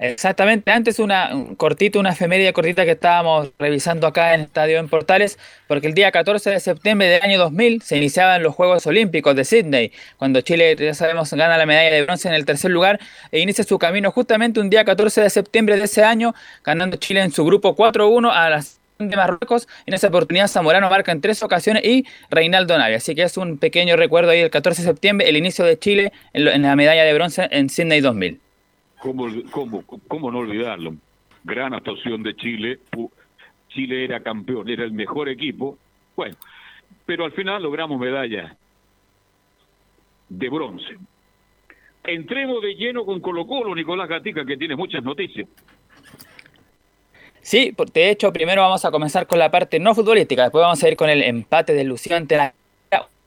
Exactamente, antes una un cortito, una efeméride cortita que estábamos revisando acá en Estadio en Portales, porque el día 14 de septiembre del año 2000 se iniciaban los Juegos Olímpicos de Sydney, cuando Chile, ya sabemos, gana la medalla de bronce en el tercer lugar e inicia su camino justamente un día 14 de septiembre de ese año, ganando Chile en su grupo 4-1 a las de Marruecos. En esa oportunidad Zamorano marca en tres ocasiones y Reinaldo Navia. Así que es un pequeño recuerdo ahí el 14 de septiembre, el inicio de Chile en la medalla de bronce en Sydney 2000. ¿Cómo, cómo, ¿Cómo no olvidarlo? Gran actuación de Chile. Chile era campeón, era el mejor equipo. Bueno, pero al final logramos medalla de bronce. Entremos de lleno con Colo Colo, Nicolás Gatica, que tiene muchas noticias. Sí, de hecho, primero vamos a comenzar con la parte no futbolística, después vamos a ir con el empate del Lucio ante la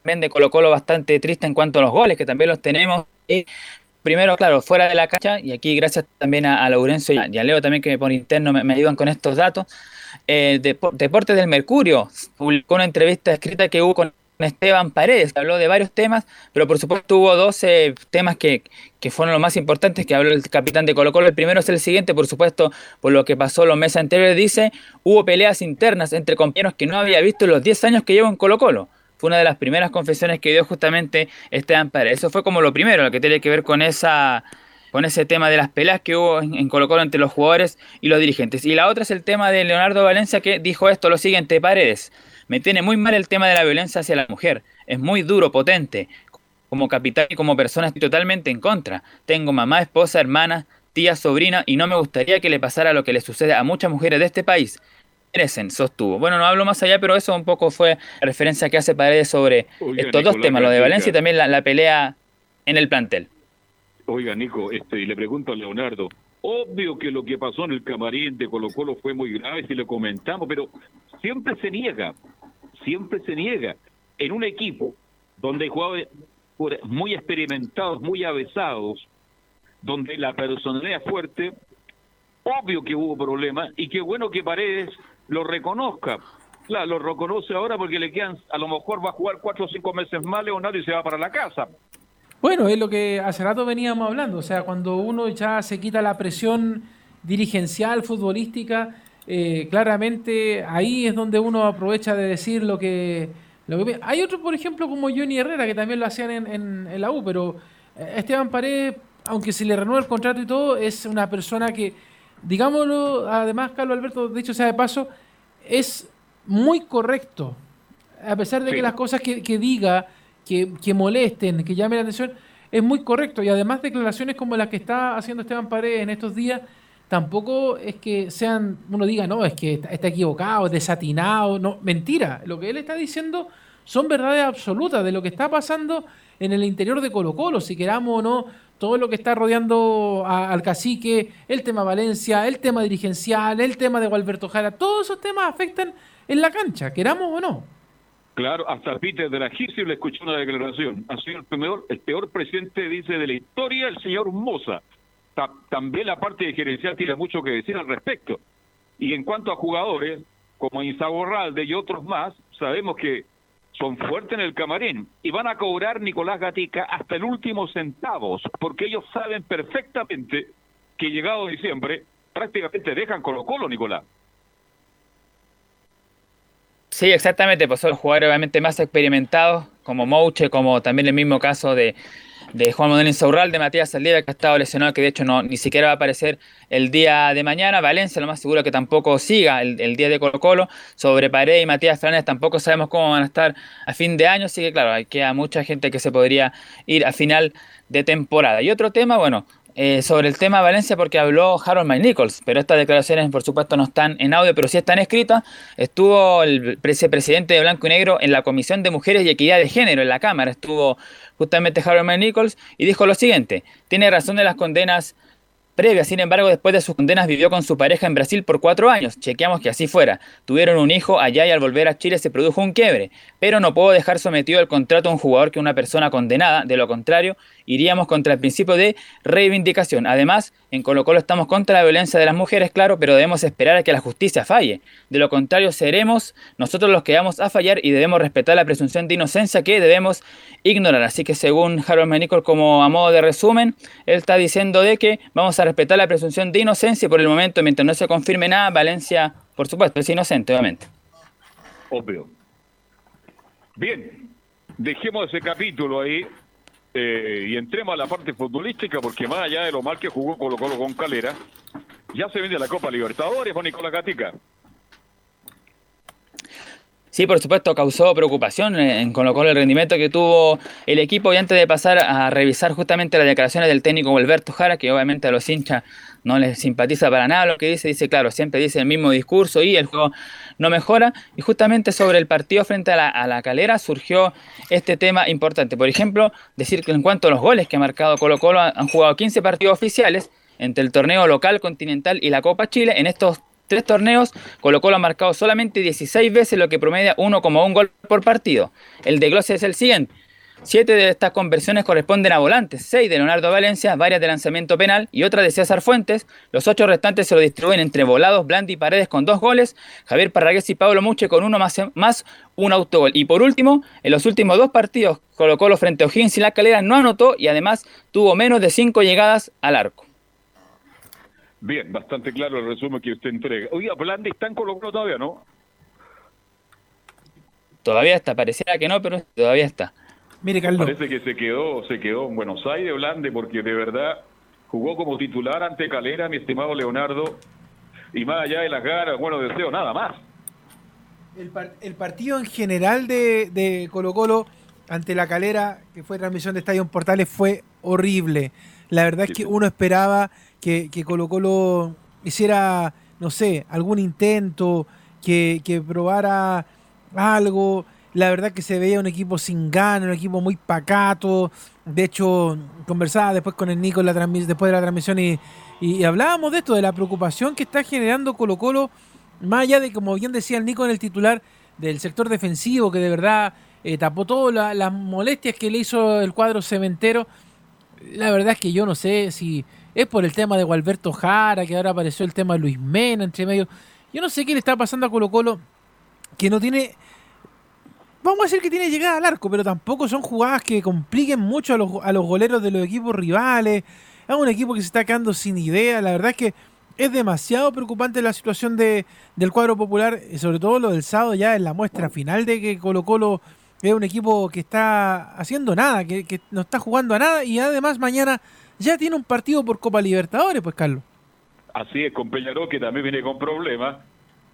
también de Colo Colo bastante triste en cuanto a los goles, que también los tenemos. Primero, claro, fuera de la cancha, y aquí gracias también a, a Laurencio y a, Leo también que por interno me, me ayudan con estos datos. Eh, Depo- Deportes del Mercurio publicó una entrevista escrita que hubo con Esteban Paredes, que habló de varios temas, pero por supuesto hubo 12 temas que, que fueron los más importantes que habló el capitán de Colo Colo. El primero es el siguiente, por supuesto, por lo que pasó los meses anteriores, dice, hubo peleas internas entre compañeros que no había visto en los 10 años que llevo en Colo Colo. Fue una de las primeras confesiones que dio justamente Esteban Paredes. Eso fue como lo primero, lo que tiene que ver con esa con ese tema de las peleas que hubo en, en Colo Colo entre los jugadores y los dirigentes. Y la otra es el tema de Leonardo Valencia que dijo esto, lo siguiente, Paredes, me tiene muy mal el tema de la violencia hacia la mujer, es muy duro, potente, como capitán y como persona estoy totalmente en contra. Tengo mamá, esposa, hermana, tía, sobrina y no me gustaría que le pasara lo que le sucede a muchas mujeres de este país. Merecen, sostuvo. Bueno, no hablo más allá, pero eso un poco fue la referencia que hace Paredes sobre Oiga, estos dos temas, lo de. Valencia y también la, la pelea en el plantel. Oiga, Nico, este, y le pregunto a Leonardo, obvio que lo que pasó en el camarín de Colo Colo fue muy grave, si lo comentamos, pero siempre se niega, siempre se niega. En un equipo donde hay jugadores muy experimentados, muy avesados, donde la personalidad es fuerte, obvio que hubo problemas y qué bueno que Paredes lo reconozca. Claro, lo reconoce ahora porque le quedan, a lo mejor va a jugar cuatro o cinco meses más Leonardo y se va para la casa. Bueno, es lo que hace rato veníamos hablando, o sea, cuando uno ya se quita la presión dirigencial, futbolística, eh, claramente ahí es donde uno aprovecha de decir lo que, lo que... Hay otros, por ejemplo, como Johnny Herrera, que también lo hacían en, en, en la U, pero eh, Esteban Paredes, aunque se le renueva el contrato y todo, es una persona que, digámoslo, además, Carlos Alberto, dicho sea de paso, es muy correcto. A pesar de Sí. que las cosas que, que diga, que, que molesten, que llamen la atención, es muy correcto. Y además declaraciones como las que está haciendo Esteban Paredes en estos días, tampoco es que sean, uno diga, no, es que está, está equivocado, es desatinado, no, mentira. Lo que él está diciendo son verdades absolutas de lo que está pasando en el interior de Colo Colo, si queramos o no, todo lo que está rodeando al cacique, el tema Valencia, el tema dirigencial, el tema de Gualberto Jara, todos esos temas afectan en la cancha, queramos o no. Claro, hasta Peter de la le escuchó una declaración. Ha sido el peor, presidente, dice, de la historia, el señor Moza. Ta- también la parte de gerencial tiene mucho que decir al respecto. Y en cuanto a jugadores, como Insaborralde y otros más, sabemos que son fuertes en el camarín y van a cobrar Nicolás Gatica hasta el último centavos, porque ellos saben perfectamente que llegado diciembre prácticamente dejan Colo Colo, Nicolás. Sí, exactamente, pues son jugadores obviamente más experimentados, como Mouche, como también el mismo caso de, de Juan Manuel Insaurral, de Matías Saldivia, que ha estado lesionado, que de hecho no ni siquiera va a aparecer el día de mañana. Valencia, lo más seguro que tampoco siga el, día de Colo Colo. Sobre Paredes y Matías Fernández tampoco sabemos cómo van a estar a fin de año, así que claro, hay queda mucha gente que se podría ir a final de temporada. Y otro tema, bueno, eh, sobre el tema Valencia porque habló Harold Mike Nichols, pero estas declaraciones por supuesto no están en audio, pero sí están escritas. Estuvo el vicepresidente de Blanco y Negro en la Comisión de Mujeres y Equidad de Género en la Cámara, estuvo justamente Mike Nichols y dijo lo siguiente, tiene razón de las condenas previas, sin embargo después de sus condenas vivió con su pareja en Brasil por cuatro años, chequeamos que así fuera, tuvieron un hijo allá y al volver a Chile se produjo un quiebre, pero no puedo dejar sometido al contrato a un jugador que una persona condenada, de lo contrario iríamos contra el principio de reivindicación. Además, en Colo Colo estamos contra la violencia de las mujeres, claro, pero debemos esperar a que la justicia falle. De lo contrario, seremos nosotros los que vamos a fallar y debemos respetar la presunción de inocencia que debemos ignorar. Así que según Harold Menicol, como a modo de resumen, él está diciendo de que vamos a respetar la presunción de inocencia por el momento, mientras no se confirme nada, Valencia, por supuesto, es inocente, obviamente. Obvio. Bien, dejemos ese capítulo ahí eh, y entremos a la parte futbolística porque más allá de lo mal que jugó Colo Colo con Calera, ya se viene la Copa Libertadores con Nicolás Gatica. Sí, por supuesto, causó preocupación en Colo Colo el rendimiento que tuvo el equipo y antes de pasar a revisar justamente las declaraciones del técnico Alberto Jara, que obviamente a los hinchas no les simpatiza para nada lo que dice, dice, claro, siempre dice el mismo discurso y el juego no mejora. Y justamente sobre el partido frente a la, a la calera surgió este tema importante. Por ejemplo, decir que en cuanto a los goles que ha marcado Colo Colo, han jugado 15 partidos oficiales entre el torneo local, continental y la Copa Chile. En estos tres torneos, Colo Colo ha marcado solamente 16 veces, lo que promedia 1,1 gol por partido. El de Glosse es el siguiente. Siete de estas conversiones corresponden a volantes, seis de Leonardo Valencia, varias de lanzamiento penal y otra de César Fuentes. Los ocho restantes se lo distribuyen entre Volados, Blandi y Paredes con dos goles, Javier Parragués y Pablo Muche con uno más, más un autogol. Y por último, en los últimos dos partidos, Colo Colo frente a O'Higgins y La Calera no anotó y además tuvo menos de cinco llegadas al arco. Bien, bastante claro el resumen que usted entrega. Oiga, Blandi está en Colo Colo todavía, ¿no? Todavía está, pareciera que no, pero todavía está. Mire, Carlos. Parece que se quedó, se quedó en Buenos Aires, Blandi, porque de verdad jugó como titular ante Calera, mi estimado Leonardo, y más allá de las ganas, bueno, deseo nada más. El, par- el partido en general de, de Colo Colo ante la calera, que fue transmisión de Estadio en Portales, fue horrible. La verdad es que uno esperaba que, que Colo Colo hiciera, no sé, algún intento, que, que probara algo. La verdad que se veía un equipo sin ganas, un equipo muy pacato. De hecho, conversaba después con el Nico la después de la transmisión y, y hablábamos de esto, de la preocupación que está generando Colo Colo más allá de, como bien decía el Nico en el titular, del sector defensivo, que de verdad eh, tapó todas las molestias que le hizo el cuadro cementero. La verdad es que yo no sé si es por el tema de Gualberto Jara, que ahora apareció el tema de Luis Mena entre medio. Yo no sé qué le está pasando a Colo Colo, que no tiene... Vamos a decir que tiene llegada al arco, pero tampoco son jugadas que compliquen mucho a los, a los goleros de los equipos rivales. Es un equipo que se está quedando sin idea. La verdad es que es demasiado preocupante la situación de, del cuadro popular, sobre todo lo del sábado ya en la muestra final de que Colo Colo es un equipo que está haciendo nada, que, que no está jugando a nada y además mañana ya tiene un partido por Copa Libertadores, pues Carlos. Así es, con Peñarol que también viene con problemas,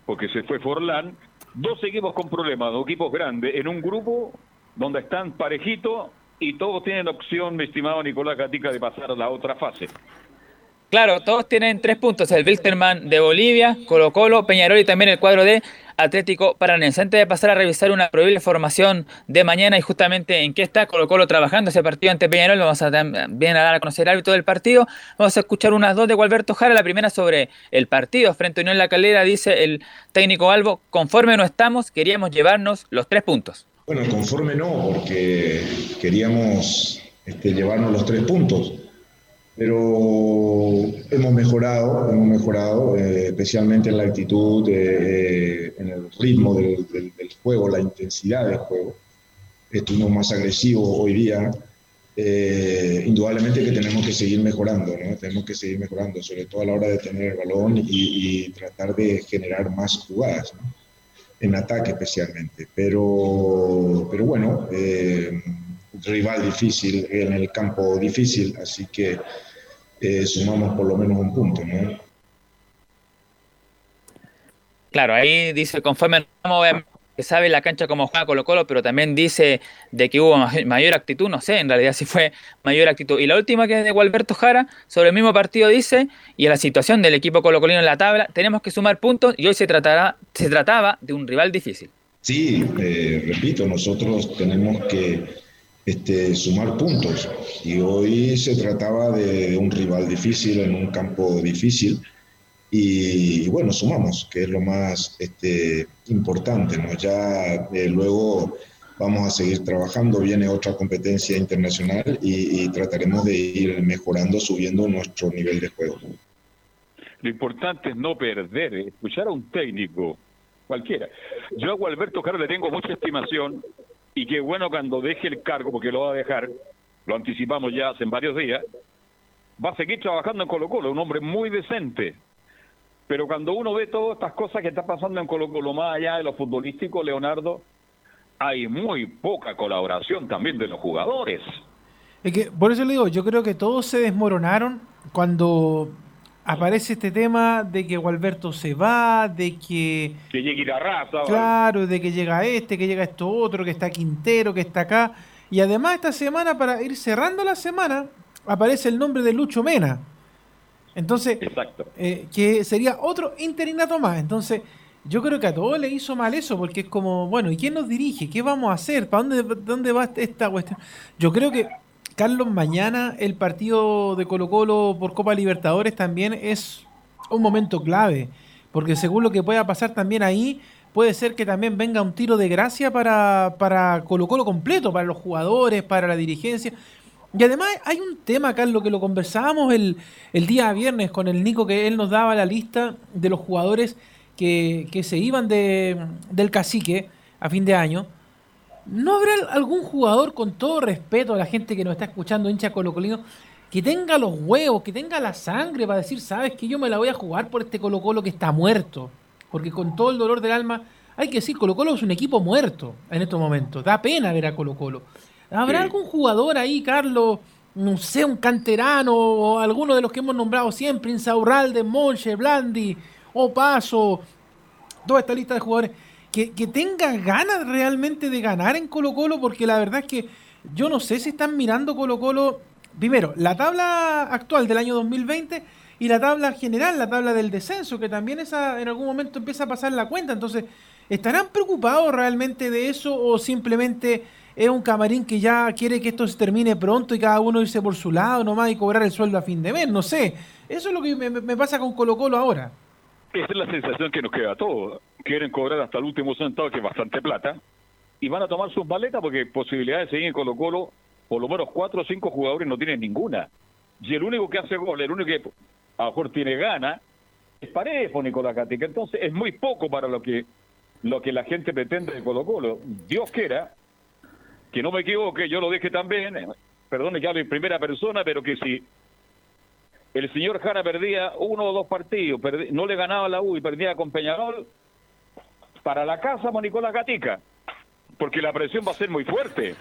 porque se fue Forlán. Dos equipos con problemas, dos equipos grandes, en un grupo donde están parejitos y todos tienen opción, mi estimado Nicolás Gatica, de pasar a la otra fase. Claro, todos tienen tres puntos. El Wilterman de Bolivia, Colo Colo, Peñarol y también el cuadro de Atlético Paranense. Antes de pasar a revisar una probable formación de mañana y justamente en qué está Colo Colo trabajando ese partido ante Peñarol, vamos a también a dar a conocer el árbitro del partido. Vamos a escuchar unas dos de Gualberto Jara. La primera sobre el partido frente a Unión La Calera, dice el técnico Albo, conforme no estamos, queríamos llevarnos los tres puntos. Bueno, conforme no, porque queríamos este, llevarnos los tres puntos pero hemos mejorado, hemos mejorado, eh, especialmente en la actitud, eh, en el ritmo del, juego, la intensidad del juego. Estuvimos más agresivos hoy día. Eh, indudablemente que tenemos que seguir mejorando, ¿no? Tenemos que seguir mejorando, sobre todo a la hora de tener el balón y, tratar de generar más jugadas, ¿no? en ataque especialmente. Pero, pero bueno, rival difícil, en el campo difícil, así que eh, sumamos por lo menos un punto, ¿no? Claro, ahí dice, conforme que sabe la cancha como juega Colo Colo, pero también dice de que hubo mayor actitud, no sé en realidad si fue mayor actitud. Y la última que es de Gualberto Jara, sobre el mismo partido dice, y en la situación del equipo colocolino en la tabla, tenemos que sumar puntos y hoy se, tratará, se trataba de un rival difícil. Sí, eh, repito, nosotros tenemos que este, sumar puntos. Y hoy se trataba de, un rival difícil, en un campo difícil. Y, bueno, sumamos, que es lo más este, importante. ¿no? Ya eh, luego vamos a seguir trabajando, viene otra competencia internacional y, trataremos de ir mejorando, subiendo nuestro nivel de juego. Lo importante es no perder, escuchar a un técnico, cualquiera. Yo a Alberto Carlos le tengo mucha estimación, y qué bueno cuando deje el cargo, porque lo va a dejar, lo anticipamos ya hace varios días, va a seguir trabajando en Colo Colo, un hombre muy decente. Pero cuando uno ve todas estas cosas que están pasando en Colo Colo, más allá de lo futbolístico, Leonardo, hay muy poca colaboración también de los jugadores. Es que, por eso le digo, yo creo que todos se desmoronaron cuando aparece este tema de que Gualberto se va, de que... Que llegue raza. Claro, de que llega este, que llega esto otro, que está Quintero, que está acá. Y además esta semana, para ir cerrando la semana, aparece el nombre de Lucho Mena. Entonces, Exacto. Eh, que sería otro interinato más. Entonces, yo creo que a todos le hizo mal eso, porque es como, bueno, ¿y quién nos dirige? ¿Qué vamos a hacer? ¿Para dónde, dónde va esta cuestión? Yo creo que Carlos, mañana el partido de Colo Colo por Copa Libertadores también es un momento clave, porque según lo que pueda pasar también ahí, puede ser que también venga un tiro de gracia para, para Colo Colo completo, para los jugadores, para la dirigencia. Y además hay un tema, Carlos, que lo conversábamos el, el día viernes con el Nico, que él nos daba la lista de los jugadores que, que se iban de, del cacique a fin de año. ¿No habrá algún jugador, con todo respeto a la gente que nos está escuchando, hincha colocolino, que tenga los huevos, que tenga la sangre para decir, sabes que yo me la voy a jugar por este Colo Colo que está muerto? Porque con todo el dolor del alma, hay que decir, Colo Colo es un equipo muerto en estos momentos. Da pena ver a Colo Colo. ¿Habrá algún jugador ahí, Carlos? No sé, un canterano o alguno de los que hemos nombrado siempre, Insaurralde, Monche, Blandi, Opaso, toda esta lista de jugadores que, tenga ganas realmente de ganar en Colo Colo, porque la verdad es que yo no sé si están mirando Colo Colo, primero, la tabla actual del año 2020 y la tabla general, la tabla del descenso, que también esa en algún momento empieza a pasar la cuenta. Entonces, ¿estarán preocupados realmente de eso o simplemente es un camarín que ya quiere que esto se termine pronto y cada uno irse por su lado nomás y cobrar el sueldo a fin de mes? No sé. Eso es lo que me, pasa con Colo Colo ahora. Esa es la sensación que nos queda a todos quieren cobrar hasta el último centavo, que es bastante plata, y van a tomar sus maletas porque posibilidades de seguir en Colo Colo, por lo menos cuatro o cinco jugadores no tienen ninguna. Y el único que hace gol, el único que a lo mejor tiene gana, es Paredes por Nicolás Gatica. Entonces es muy poco para lo que lo que la gente pretende de Colo Colo. Dios quiera, que no me equivoque, yo lo dije también, perdone que hablo en primera persona, pero que si el señor Jara perdía uno o dos partidos, no le ganaba la U y perdía con Peñarol, para la casa con Nicolás Gatica, porque la presión va a ser muy fuerte.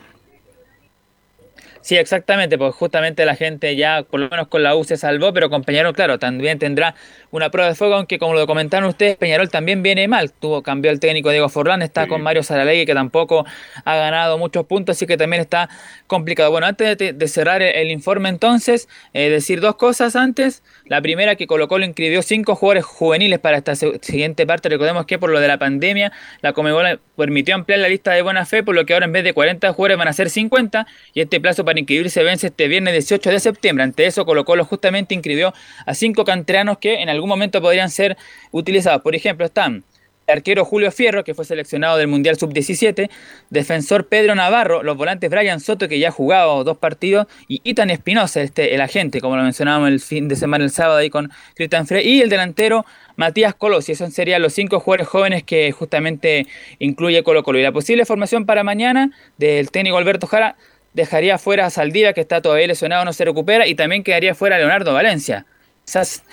Sí, exactamente, porque justamente la gente ya, por lo menos con la U se salvó, pero con Peñarol, claro, también tendrá una prueba de fuego, aunque como lo comentaron ustedes, Peñarol también viene mal. Tuvo, cambió el técnico Diego Forlán, está con Mario Saralegui, que tampoco ha ganado muchos puntos, así que también está complicado. Bueno, antes de, cerrar el, informe entonces, eh, decir dos cosas antes. La primera, que Colo Colo inscribió cinco jugadores juveniles para esta siguiente parte. Recordemos que por lo de la pandemia, la Comebol permitió ampliar la lista de buena fe, por lo que ahora en vez de 40 jugadores van a ser 50, y este plazo para inscribirse vence este viernes 18 de septiembre. Ante eso, Colo Colo justamente inscribió a cinco canteranos que en algún momento podrían ser utilizados. Por ejemplo, están arquero Julio Fierro, que fue seleccionado del Mundial Sub-17, defensor Pedro Navarro, los volantes Brian Soto, que ya ha jugado dos partidos, y Itan Espinosa, este, el agente, como lo mencionábamos el fin de semana, el sábado ahí con Cristian Frey, y el delantero Matías Colosi. Esos serían los cinco jugadores jóvenes que justamente incluye Colo Colo. Y la posible formación para mañana del técnico Alberto Jara dejaría fuera a Saldivia, que está todavía lesionado, no se recupera, y también quedaría fuera Leonardo Valencia. Esas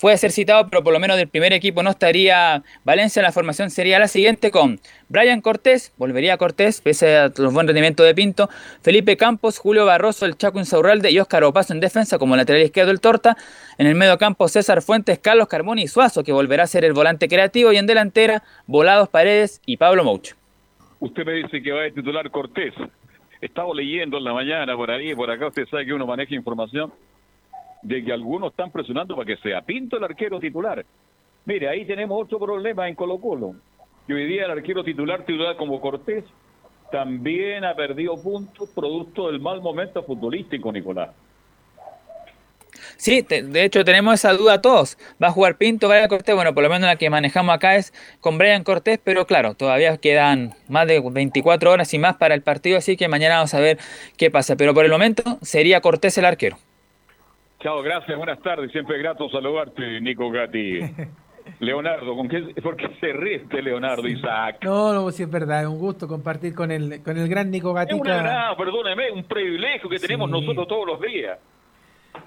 puede ser citado, pero por lo menos del primer equipo no estaría Valencia. La formación sería la siguiente con Brian Cortés, volvería a Cortés, pese a los buen rendimientos de Pinto, Felipe Campos, Julio Barroso, el Chaco Insaurralde y Óscar Opaso en defensa como lateral izquierdo el Torta. En el medio campo César Fuentes, Carlos Carmoni y Suazo, que volverá a ser el volante creativo. Y en delantera, Volados Paredes y Pablo Mouch. Usted me dice que va a titular Cortés. Estaba leyendo en la mañana por ahí, por acá usted sabe que uno maneja información de que algunos están presionando para que sea Pinto el arquero titular. Mire, ahí tenemos otro problema en Colo Colo. Que hoy día el arquero titular, titular como Cortés, también ha perdido puntos producto del mal momento futbolístico, Nicolás. Sí, de hecho tenemos esa duda todos. Va a jugar Pinto, Brian Cortés. Bueno, por lo menos la que manejamos acá es con Brian Cortés, pero claro, todavía quedan más de 24 horas y más para el partido, así que mañana vamos a ver qué pasa. Pero por el momento sería Cortés el arquero. Chao, gracias, buenas tardes. Siempre grato saludarte, Nico Gatti. Leonardo, ¿con qué, ¿por qué se ríe este Leonardo Isaac? No, no, sí es verdad, es un gusto compartir con el, con el gran Nico Gatica. Es una, perdóneme, un privilegio que tenemos nosotros todos los días.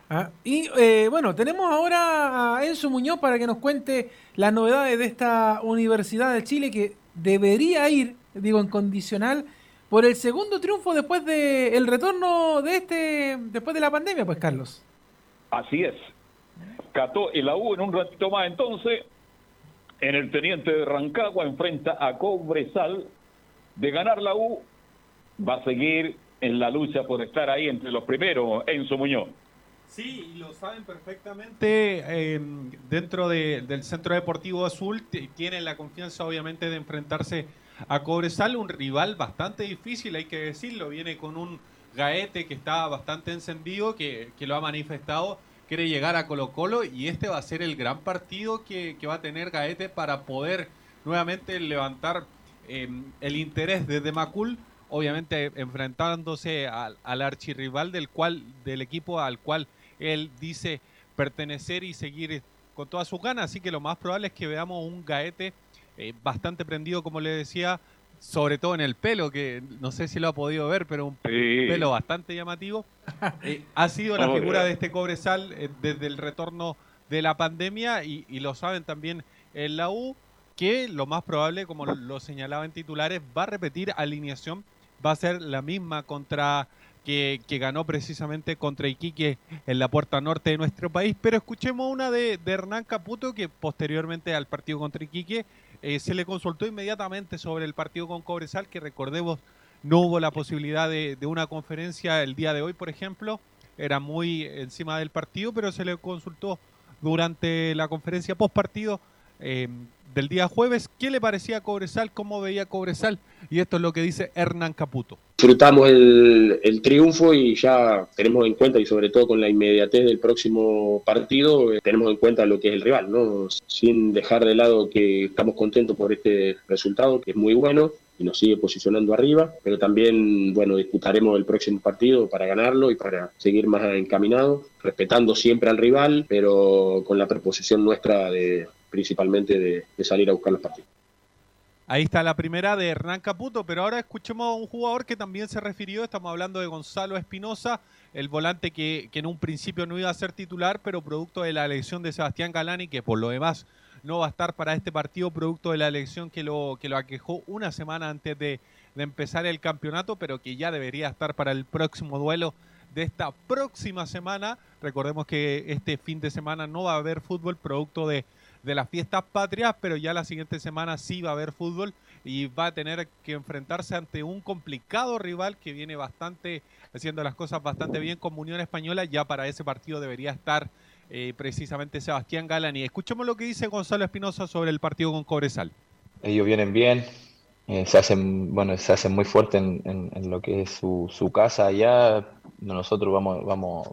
Ah, y eh, bueno, tenemos ahora a Enzo Muñoz para que nos cuente las novedades de esta Universidad de Chile que debería ir, digo, en condicional por el segundo triunfo después del el retorno de este, después de la pandemia, pues Carlos. Así es. Cató el U en un ratito más entonces. En el Teniente de Rancagua enfrenta a Cobresal. De ganar la U, va a seguir en la lucha por estar ahí entre los primeros, Enzo Muñoz. Sí, lo saben perfectamente. Em, dentro del Centro Deportivo Azul tienen la confianza, obviamente, de enfrentarse a Cobresal, un rival bastante difícil, hay que decirlo. Viene con un Gaete, que está bastante encendido, que, lo ha manifestado, quiere llegar a Colo Colo y este va a ser el gran partido que, va a tener Gaete para poder nuevamente levantar em, el interés desde Macul, obviamente enfrentándose al, al archirrival del, cual, del equipo al cual él dice pertenecer y seguir con todas sus ganas, así que lo más probable es que veamos un Gaete eh, bastante prendido, como le decía, sobre todo en el pelo, que no sé si lo ha podido ver, pero un pelo bastante llamativo. Eh, ha sido la figura de este Cobresal eh, desde el retorno de la pandemia y, lo saben también en la U, que lo más probable, como lo señalaba en titulares, va a repetir alineación, va a ser la misma contra que, ganó precisamente contra Iquique en la puerta norte de nuestro país. Pero escuchemos una de, Hernán Caputo, que posteriormente al partido contra Iquique eh, se le consultó inmediatamente sobre el partido con Cobresal, que recordemos no hubo la posibilidad de, una conferencia el día de hoy, por ejemplo. Era muy encima del partido, pero se le consultó durante la conferencia post partido eh, del día jueves qué le parecía a Cobresal, cómo veía Cobresal. Y esto es lo que dice Hernán Caputo. Disfrutamos el, el, triunfo y ya tenemos en cuenta, y sobre todo con la inmediatez del próximo partido, eh, tenemos en cuenta lo que es el rival, ¿no? sin dejar de lado que estamos contentos por este resultado, que es muy bueno, y nos sigue posicionando arriba, pero también, bueno, disputaremos el próximo partido para ganarlo y para seguir más encaminados, respetando siempre al rival, pero con la preposición nuestra de principalmente de, salir a buscar los partidos. Ahí está la primera de Hernán Caputo, pero ahora escuchemos a un jugador que también se refirió, estamos hablando de Gonzalo Espinosa, el volante que, en un principio no iba a ser titular, pero producto de la elección de Sebastián Galani, que por lo demás no va a estar para este partido, producto de la elección que lo, que lo aquejó una semana antes de empezar el campeonato, pero que ya debería estar para el próximo duelo de esta próxima semana. Recordemos que este fin de semana no va a haber fútbol producto de de las fiestas patrias, pero ya la siguiente semana sí va a haber fútbol y va a tener que enfrentarse ante un complicado rival que viene bastante haciendo las cosas bastante bien con Unión Española. Ya para ese partido debería estar eh, precisamente Sebastián Galani. Escuchemos lo que dice Gonzalo Espinosa sobre el partido con Cobresal. Ellos vienen bien, eh, se hacen bueno se hacen muy fuertes en, en, lo que es su, su casa allá. Nosotros vamos vamos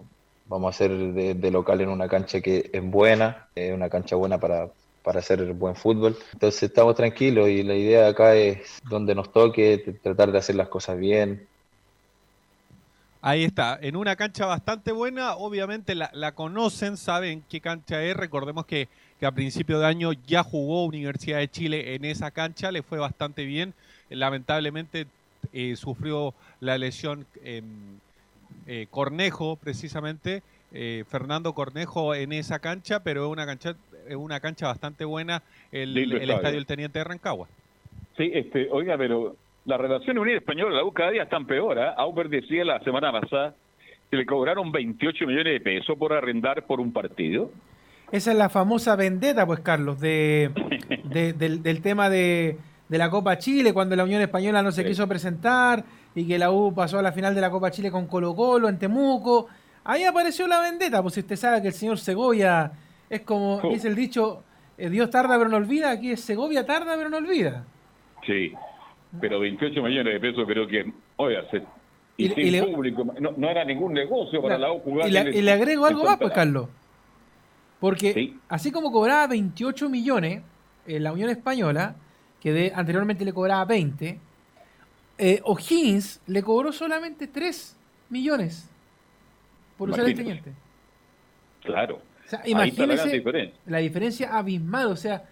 Vamos a hacer de, local en una cancha que es buena, es una cancha buena para, para hacer buen fútbol. Entonces estamos tranquilos y la idea acá es donde nos toque, tratar de hacer las cosas bien. Ahí está, en una cancha bastante buena, obviamente la, la conocen, saben qué cancha es, recordemos que, que, a principio de año ya jugó Universidad de Chile en esa cancha, le fue bastante bien, lamentablemente eh, sufrió la lesión eh, Cornejo, precisamente, eh, Fernando Cornejo en esa cancha, pero es una cancha, es una cancha bastante buena el, el estadio del Teniente de Rancagua. Sí, este, oiga, pero la relación unida española, la U cada día están peor. ¿eh? Auber decía la semana pasada que le cobraron 28 millones de pesos por arrendar por un partido. Esa es la famosa vendetta, pues, Carlos, de, de del, del, tema de, de, la Copa Chile, cuando la Unión Española no se sí. quiso presentar y que la U pasó a la final de la Copa Chile con Colo Colo en Temuco. Ahí apareció la vendetta, pues si usted sabe que el señor Segovia es como, oh. dice el dicho, eh, Dios tarda pero no olvida, aquí es Segovia tarda pero no olvida. Sí, pero 28 millones de pesos creo que, oiga, se, y, y, sin y le, público, no, no, era ningún negocio para la U jugar. Y, la, y le agrego algo más, pues Carlos, porque ¿Sí? así como cobraba 28 millones en la Unión Española, que de, anteriormente le cobraba 20, eh, O'Higgins le cobró solamente 3 millones por usar el teniente. Claro. O sea, imagínese la diferencia. la diferencia abismal. O sea,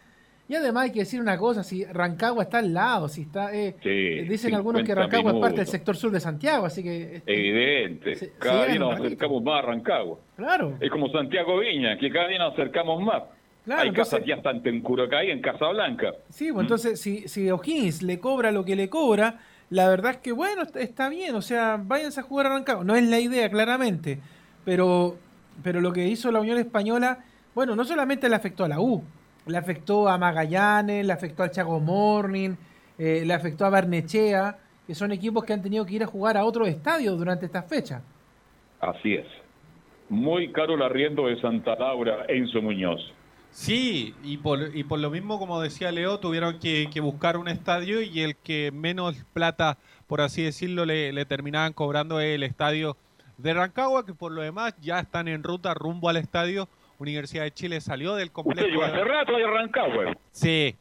y además hay que decir una cosa: si Rancagua está al lado, si está. Eh, sí, dicen algunos que Rancagua minutos. es parte del sector sur de Santiago, así que. Este, Evidente. Se, cada se día nos acercamos más a Rancagua. Claro. Es como Santiago Viña, que cada día nos acercamos más. Claro, Hay entonces, casas ya están en Curacay, en Casablanca. Sí, pues ¿Mm? entonces si, si O'Higgins le cobra lo que le cobra, la verdad es que bueno, está bien, o sea, váyanse a jugar a Rancagua. No es la idea, claramente, pero, pero lo que hizo la Unión Española, bueno, no solamente le afectó a la U, le afectó a Magallanes, le afectó al Chago Morning, eh, le afectó a Barnechea, que son equipos que han tenido que ir a jugar a otros estadios durante esta fecha. Así es. Muy caro el arriendo de Santa Laura, Enzo Muñoz. Sí, y por, y por lo mismo, como decía Leo, tuvieron que, que, buscar un estadio y el que menos plata, por así decirlo, le, le, terminaban cobrando el estadio de Rancagua, que por lo demás ya están en ruta rumbo al estadio. Universidad de Chile salió del complejo. Usted hace rato de Rancagua. Sí,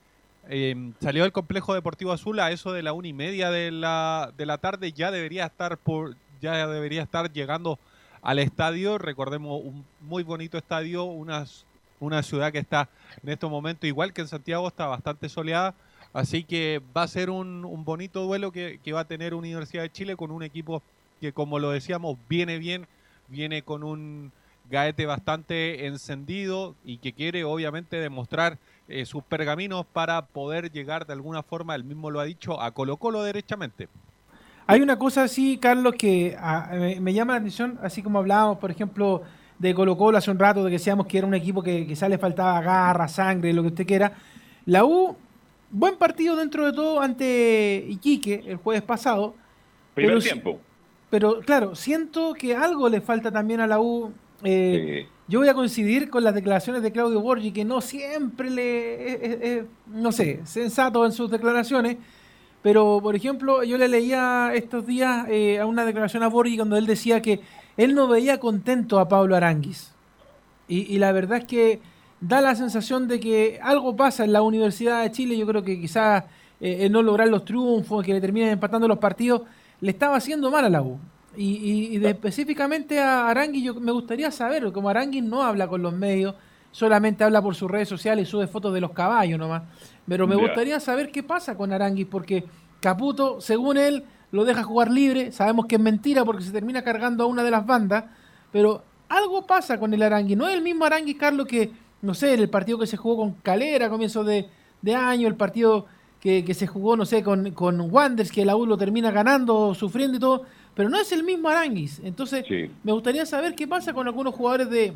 eh, salió del complejo deportivo azul a eso de la una y media de la, de la tarde. Ya debería estar por, ya debería estar llegando al estadio. Recordemos un muy bonito estadio, unas una ciudad que está en estos momentos, igual que en Santiago, está bastante soleada. Así que va a ser un, un bonito duelo que, que, va a tener Universidad de Chile con un equipo que, como lo decíamos, viene bien, viene con un gaete bastante encendido y que quiere obviamente demostrar eh, sus pergaminos para poder llegar de alguna forma, él mismo lo ha dicho, a Colo Colo derechamente. Hay una cosa así, Carlos, que ah, me, me llama la atención, así como hablábamos, por ejemplo, de Colo Colo hace un rato, de que decíamos que era un equipo que quizás le faltaba garra, sangre, lo que usted quiera. La U, buen partido dentro de todo ante Iquique el jueves pasado. Primer pero, tiempo. Pero claro, siento que algo le falta también a la U. Eh, sí. Yo voy a coincidir con las declaraciones de Claudio Borgi, que no siempre le, es, no sé, sensato en sus declaraciones. Pero, por ejemplo, yo le leía estos días eh, a una declaración a Borgi cuando él decía que él no veía contento a Pablo Aranguis. Y, y, la verdad es que da la sensación de que algo pasa en la Universidad de Chile. Yo creo que quizás eh, el no lograr los triunfos, que le terminan empatando los partidos, le estaba haciendo mal a la U. Y, y, específicamente a Arangui, yo me gustaría saber, como Arangui no habla con los medios, solamente habla por sus redes sociales y sube fotos de los caballos nomás. Pero me gustaría saber qué pasa con Aranguis, porque Caputo, según él, lo deja jugar libre. Sabemos que es mentira porque se termina cargando a una de las bandas. Pero algo pasa con el Arangui. No es el mismo Arangui, Carlos, que, no sé, el partido que se jugó con Calera a comienzo de, año, el partido que, se jugó, no sé, con, con Wanders, que la U lo termina ganando, sufriendo y todo. Pero no es el mismo Aranguis. Entonces, me gustaría saber qué pasa con algunos jugadores de,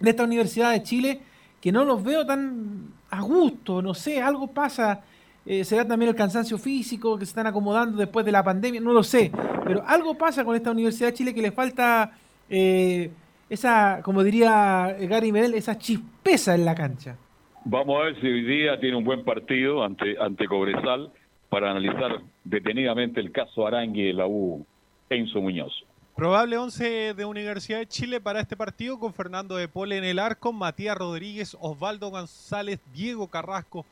de esta Universidad de Chile que no los veo tan a gusto, no sé, algo pasa. Eh, será también el cansancio físico que se están acomodando después de la pandemia, no lo sé, pero algo pasa con esta Universidad de Chile que le falta eh, esa, como diría Gary Medel, esa chispeza en la cancha. Vamos a ver si hoy día tiene un buen partido ante, ante Cobresal para analizar detenidamente el caso Arangui de la U Enzo Muñoz. Probable 11 de Universidad de Chile para este partido con Fernando de Pole en el arco, Matías Rodríguez, Osvaldo González, Diego Carrasco,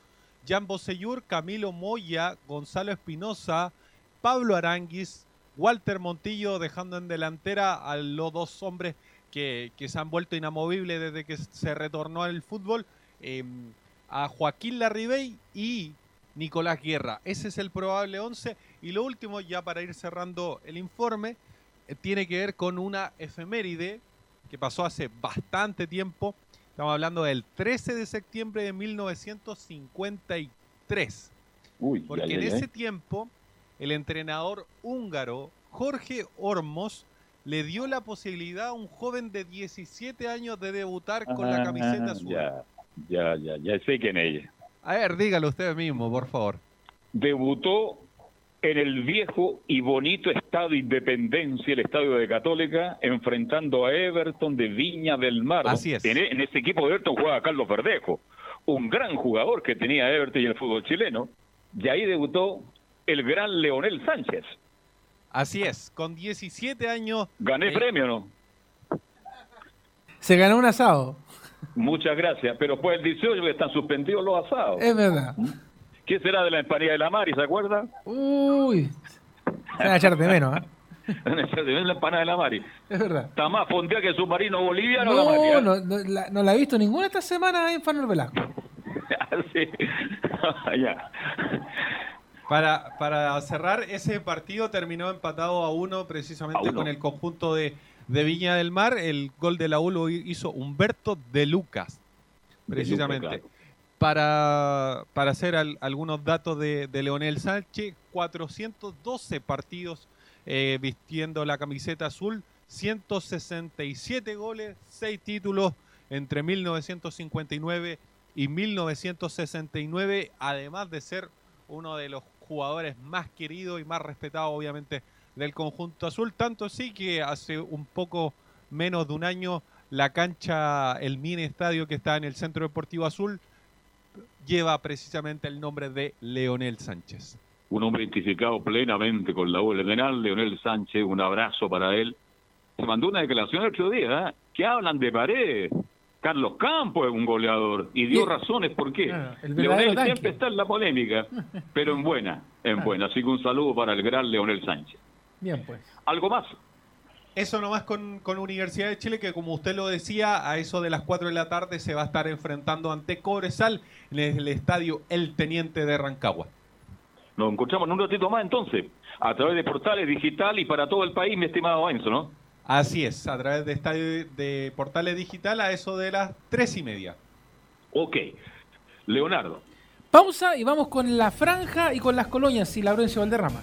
Jan Boseyur, Camilo Moya, Gonzalo Espinosa, Pablo Aranguis, Walter Montillo, dejando en delantera a los dos hombres que, se han vuelto inamovibles desde que se retornó al fútbol, em, a Joaquín Larribey y Nicolás Guerra. Ese es el probable 11. Y lo último, ya para ir cerrando el informe, eh, tiene que ver con una efeméride que pasó hace bastante tiempo. Estamos hablando del 13 de septiembre de 1953. porque en ese tiempo el entrenador húngaro Jorge Ormos le dio la posibilidad a un joven de 17 años de debutar con la camiseta ah, azul. Ya, ya, ya, ya sé quién es. A ver, dígalo usted mismo, por favor. Debutó en el viejo y bonito Estado Independencia, el Estadio de Católica, enfrentando a Everton de Viña del Mar. Así es. En, en ese equipo de Everton jugaba Carlos Verdejo, un gran jugador que tenía Everton y el fútbol chileno. Y ahí debutó el gran Leonel Sánchez. Así es, con 17 años. ¿Gané eh, premio no? Se ganó un asado. Muchas gracias, pero pues el 18 están suspendidos los asados. Es verdad. ¿Qué será de la empanada de la Mari, se acuerda? Uy, se van a echar de menos, ¿eh? van a echar de menos la empanada de la Mari. Es verdad. Está más fondea que el submarino boliviano no, la Mari. ¿eh? No, no, la, no la he visto ninguna esta semana en Fanor Velasco. sí. ya. Para, para cerrar, ese partido terminó empatado a uno precisamente con el conjunto de, de Viña del Mar. El gol de la U lo hizo Humberto de Lucas, precisamente para, para hacer algunos datos de, Leonel Sánchez, 412 partidos eh, vistiendo la camiseta azul, 167 goles, 6 títulos entre 1959 y 1969, además de ser uno de los jugadores más queridos y más respetados obviamente del conjunto azul, tanto así que hace un poco menos de un año la cancha, el mini estadio que está en el Centro Deportivo Azul, lleva precisamente el nombre de Leonel Sánchez. Un hombre identificado plenamente con la U general, Leonel Sánchez, un abrazo para él. Se mandó una declaración el otro día, ¿eh? que hablan de pared. Carlos Campos es un goleador y dio razones por qué. Ah, Leonel siempre está en la polémica, pero en buena, en buena. Así que un saludo para el gran Leonel Sánchez. Bien, pues. ¿Algo más? Eso nomás con, con Universidad de Chile, que como usted lo decía, a eso de las 4 de la tarde se va a estar enfrentando ante Cobresal en el estadio El Teniente de Rancagua. Nos encontramos en un ratito más entonces, a través de portales digital y para todo el país, mi estimado Enzo, ¿no? Así es, a través de estadio de portales digital a eso de las tres y media. Ok. Leonardo. Pausa y vamos con la franja y con las colonias y Laurencio Valderrama.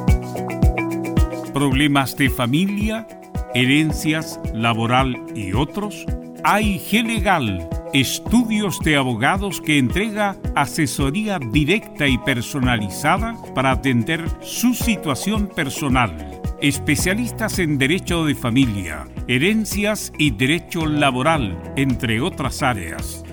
problemas de familia, herencias, laboral y otros, AIG Legal Estudios de Abogados que entrega asesoría directa y personalizada para atender su situación personal. Especialistas en Derecho de Familia, Herencias y Derecho Laboral, entre otras áreas.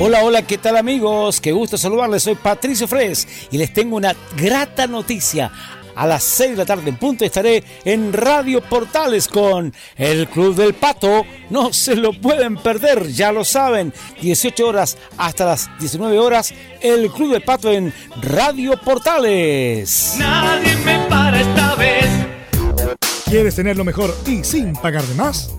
Hola, hola, ¿qué tal amigos? Qué gusto saludarles, soy Patricio Fres y les tengo una grata noticia. A las 6 de la tarde en punto estaré en Radio Portales con el Club del Pato. No se lo pueden perder, ya lo saben. 18 horas hasta las 19 horas, el Club del Pato en Radio Portales. Nadie me para esta vez. ¿Quieres tener lo mejor y sin pagar de más?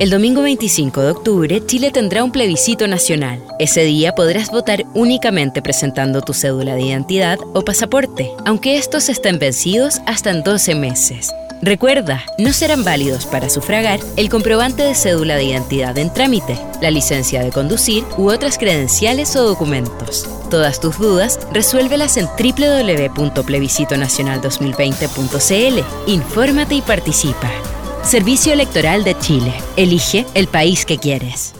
El domingo 25 de octubre, Chile tendrá un plebiscito nacional. Ese día podrás votar únicamente presentando tu cédula de identidad o pasaporte, aunque estos estén vencidos hasta en 12 meses. Recuerda, no serán válidos para sufragar el comprobante de cédula de identidad en trámite, la licencia de conducir u otras credenciales o documentos. Todas tus dudas, resuélvelas en www.plebiscitonacional2020.cl. Infórmate y participa. Servicio Electoral de Chile. Elige el país que quieres.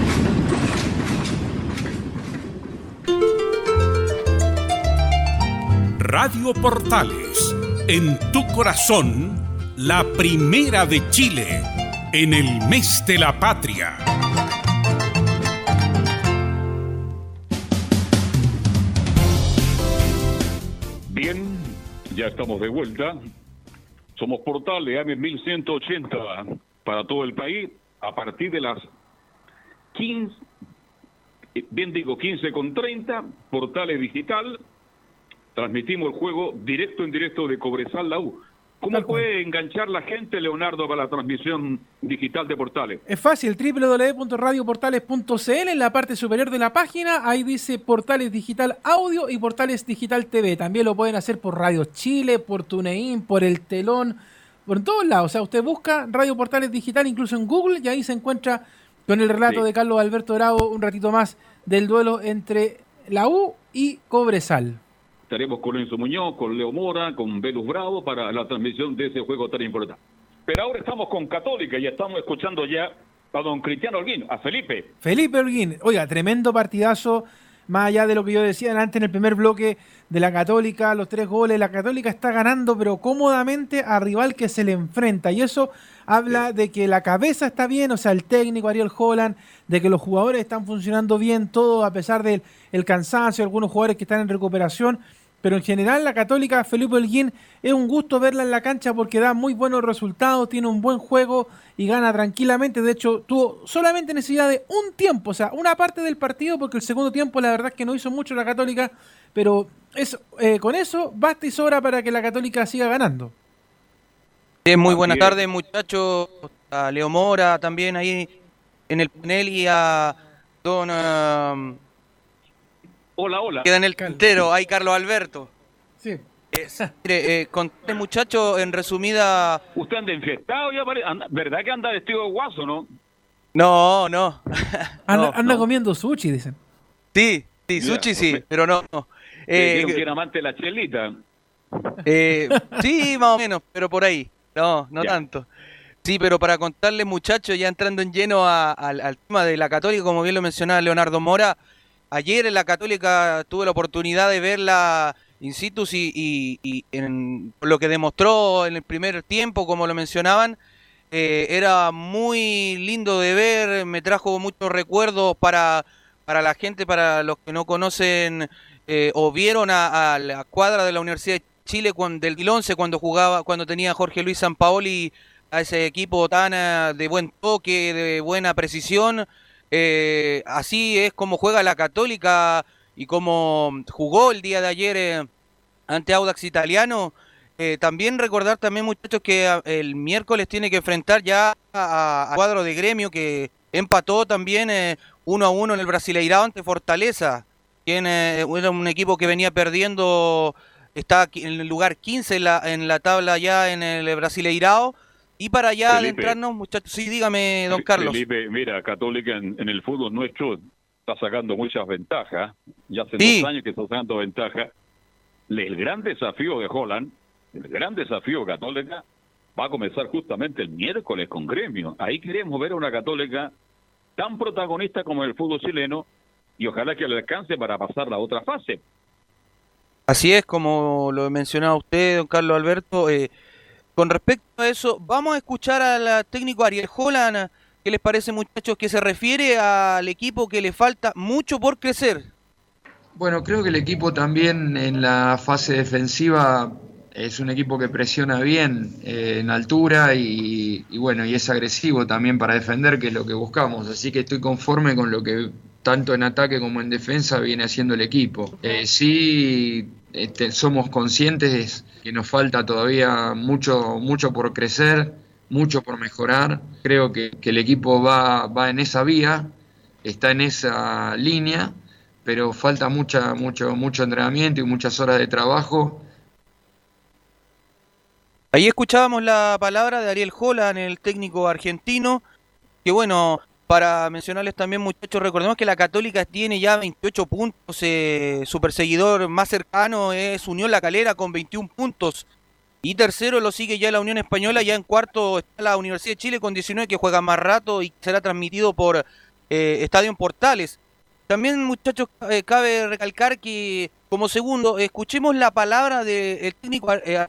Radio Portales, en tu corazón, la primera de Chile, en el mes de la patria. Bien, ya estamos de vuelta. Somos Portales AM 1180 para todo el país a partir de las 15, eh, bien digo 15 con 30, Portales Digital, transmitimos el juego directo en directo de Cobresal la U. ¿Cómo puede enganchar la gente, Leonardo, para la transmisión digital de Portales? Es fácil, www.radioportales.cl en la parte superior de la página, ahí dice Portales Digital Audio y Portales Digital TV. También lo pueden hacer por Radio Chile, por TuneIn, por El Telón, por todos lados. O sea, usted busca Radio Portales Digital incluso en Google y ahí se encuentra con el relato Sí. de Carlos Alberto Bravo un ratito más del duelo entre la U y Cobresal. Estaremos con Enzo Muñoz, con Leo Mora, con Velus Bravo para la transmisión de ese juego tan importante. Pero ahora estamos con Católica y estamos escuchando ya a don Cristiano Olguín, a Felipe. Felipe Holguín, oiga, tremendo partidazo, más allá de lo que yo decía antes en el primer bloque de la Católica, los tres goles, la Católica está ganando, pero cómodamente a rival que se le enfrenta, y eso habla de que la cabeza está bien, o sea, el técnico Ariel Holland, de que los jugadores están funcionando bien, todo a pesar del el cansancio, algunos jugadores que están en recuperación, pero en general la Católica, Felipe Holguín, es un gusto verla en la cancha porque da muy buenos resultados, tiene un buen juego y gana tranquilamente. De hecho, tuvo solamente necesidad de un tiempo, o sea, una parte del partido, porque el segundo tiempo la verdad es que no hizo mucho la Católica, pero eso, eh, con eso basta y sobra para que la Católica siga ganando. Bien, muy buenas es. tardes, muchachos. A Leo Mora también ahí en el panel y a don... um, Hola, hola. queda en el cantero, hay Carlos Alberto. Sí. Eh, mire, eh, conté, muchacho, en resumida... Usted anda infectado ya, pare- anda- ¿verdad que anda vestido de guaso, no? No, no. Anda, No, anda no. comiendo sushi, dicen. Sí, sí, sushi sí, pero no. no. Eh, Eh, que era amante de la chelita. Eh, sí, más o menos, pero por ahí. No, no Ya. tanto. Sí, pero para contarle, muchachos, ya entrando en lleno a- al tema de la Católica, como bien lo mencionaba Leonardo Mora, ayer en la Católica tuve la oportunidad de verla in situ y, en lo que demostró en el primer tiempo, como lo mencionaban, eh, era muy lindo de ver, me trajo muchos recuerdos para, para la gente, para los que no conocen eh, o vieron a, la cuadra de la Universidad de Chile del 2011 cuando jugaba, cuando tenía Jorge Luis Sampaoli a ese equipo tan eh, de buen toque, de buena precisión. Eh, así es como juega la Católica y como jugó el día de ayer eh, ante Audax Italiano. Eh, también recordar también muchachos que ah, el miércoles tiene que enfrentar ya a, cuadro de gremio que empató también eh, uno a uno en el Brasileirao ante Fortaleza. Quien era un equipo que venía perdiendo, está en el lugar 15 en la, en la tabla ya en el Brasileirao. Y para ya Felipe. adentrarnos, muchachos, sí, dígame, don Carlos. Felipe, mira, Católica en, en el fútbol nuestro está sacando muchas ventajas. Ya hace Sí. dos años que está sacando ventajas. El gran desafío de Holland, el gran desafío de Católica, va a comenzar justamente el miércoles con Gremio. Ahí queremos ver a una Católica tan protagonista como el fútbol chileno y ojalá que le alcance para pasar la otra fase. Así es, como lo mencionaba usted, don Carlos Alberto. eh, con respecto a eso, vamos a escuchar al técnico Ariel Holland. ¿Qué les parece, muchachos? Que se refiere al equipo que le falta mucho por crecer. Bueno, creo que el equipo también en la fase defensiva es un equipo que presiona bien eh, en altura y, y bueno, y es agresivo también para defender, que es lo que buscamos. Así que estoy conforme con lo que tanto en ataque como en defensa viene haciendo el equipo. Eh, sí, este, somos conscientes que nos falta todavía mucho, mucho por crecer, mucho por mejorar. Creo que, el equipo va, va en esa vía, está en esa línea pero falta mucha, mucho, mucho entrenamiento y muchas horas de trabajo. Ahí escuchábamos la palabra de Ariel Holland, el técnico argentino, que bueno, para mencionarles también muchachos, recordemos que la Católica tiene ya 28 puntos, eh, su perseguidor más cercano es Unión La Calera con 21 puntos, y tercero lo sigue ya la Unión Española, ya en cuarto está la Universidad de Chile con 19 que juega más rato y será transmitido por eh, Estadio Portales. También muchachos, eh, cabe recalcar que como segundo, escuchemos la palabra del técnico eh,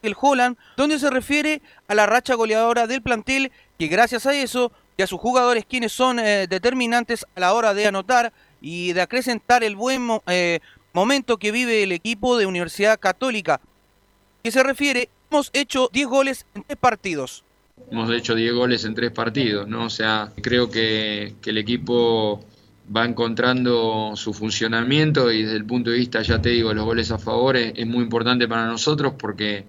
el Holland, donde se refiere a la racha goleadora del plantel, que gracias a eso y a sus jugadores quienes son eh, determinantes a la hora de anotar y de acrecentar el buen eh, momento que vive el equipo de Universidad Católica. Que se refiere, hemos hecho 10 goles en 3 partidos. Hemos hecho 10 goles en tres partidos, ¿no? O sea, creo que, el equipo va encontrando su funcionamiento y desde el punto de vista, ya te digo, los goles a favor es, es muy importante para nosotros porque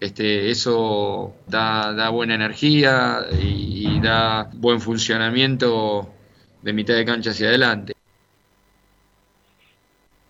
este, eso da, buena energía y, da buen funcionamiento de mitad de cancha hacia adelante.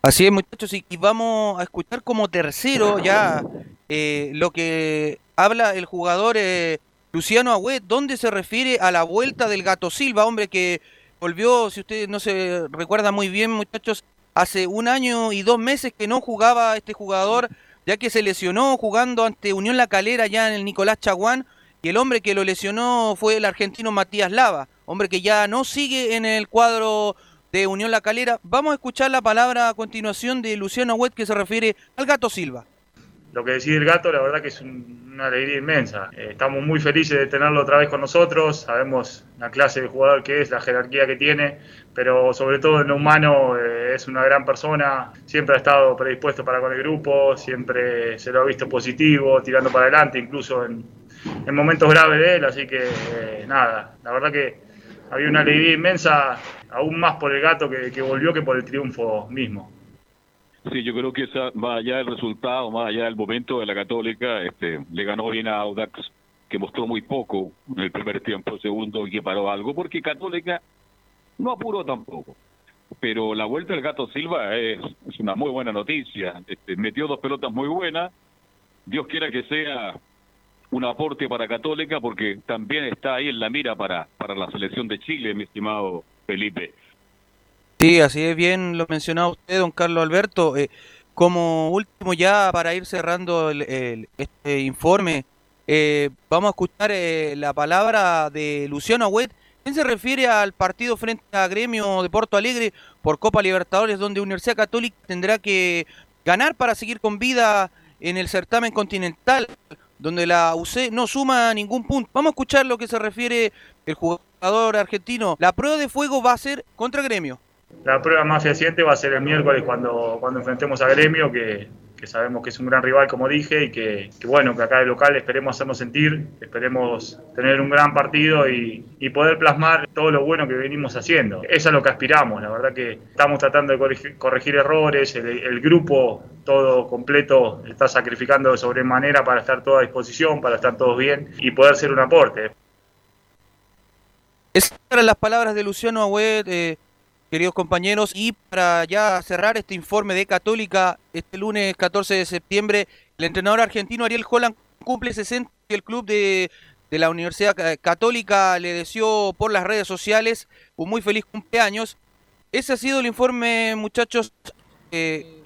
Así es, muchachos, y, vamos a escuchar como tercero ya eh, lo que habla el jugador eh, Luciano Agüet, donde se refiere a la vuelta del Gato Silva, hombre que volvió, si ustedes no se recuerdan muy bien, muchachos, hace un año y dos meses que no jugaba este jugador, ya que se lesionó jugando ante Unión La Calera ya en el Nicolás Chaguán, y el hombre que lo lesionó fue el argentino Matías Lava, hombre que ya no sigue en el cuadro de Unión La Calera. Vamos a escuchar la palabra a continuación de Luciano Agüet que se refiere al Gato Silva. Lo que decide el gato, la verdad que es un- una alegría inmensa. Eh, estamos muy felices de tenerlo otra vez con nosotros. Sabemos la clase de jugador que es, la jerarquía que tiene, pero sobre todo en lo humano eh, es una gran persona. Siempre ha estado predispuesto para con el grupo, siempre se lo ha visto positivo, tirando para adelante, incluso en, en momentos graves de él. Así que eh, nada, la verdad que había una alegría inmensa, aún más por el gato que volvió que por el triunfo mismo. Sí, yo creo que esa, más allá del resultado, más allá del momento de la Católica, este, le ganó bien a Audax que mostró muy poco en el primer tiempo, segundo que paró algo, porque Católica no apuró tampoco. Pero la vuelta del Gato Silva es, es una muy buena noticia. Este, metió dos pelotas muy buenas. Dios quiera que sea un aporte para Católica, porque también está ahí en la mira para, para la selección de Chile, mi estimado Felipe. Sí, así es bien lo mencionaba usted, don Carlos Alberto. Eh, como último ya para ir cerrando el, el- este informe, eh, vamos a escuchar eh, la palabra de Luciano Agüet. ¿Quién se refiere al partido frente a Gremio de Porto Alegre por Copa Libertadores, donde Universidad Católica tendrá que ganar para seguir con vida en el certamen continental, donde la UC no suma ningún punto? Vamos a escuchar lo que se refiere el jugador argentino. La prueba de fuego va a ser contra Gremio. La prueba más fehaciente va a ser el miércoles cuando, cuando enfrentemos a Gremio, que, sabemos que es un gran rival, como dije, y que, bueno, que acá de local esperemos hacernos sentir, esperemos tener un gran partido y, poder plasmar todo lo bueno que venimos haciendo. Eso es lo que aspiramos, la verdad que estamos tratando de corregir, errores, el, el grupo todo completo está sacrificando de sobremanera para estar todo a disposición, para estar todos bien y poder ser un aporte. Esas eran las palabras de Luciano Agüet, eh, queridos compañeros, y para ya cerrar este informe de Católica, este lunes 14 de septiembre, el entrenador argentino Ariel Holland cumple 60 y el club de, de la Universidad Ca- Católica le deseó por las redes sociales un muy feliz cumpleaños. Ese ha sido el informe, muchachos. Eh,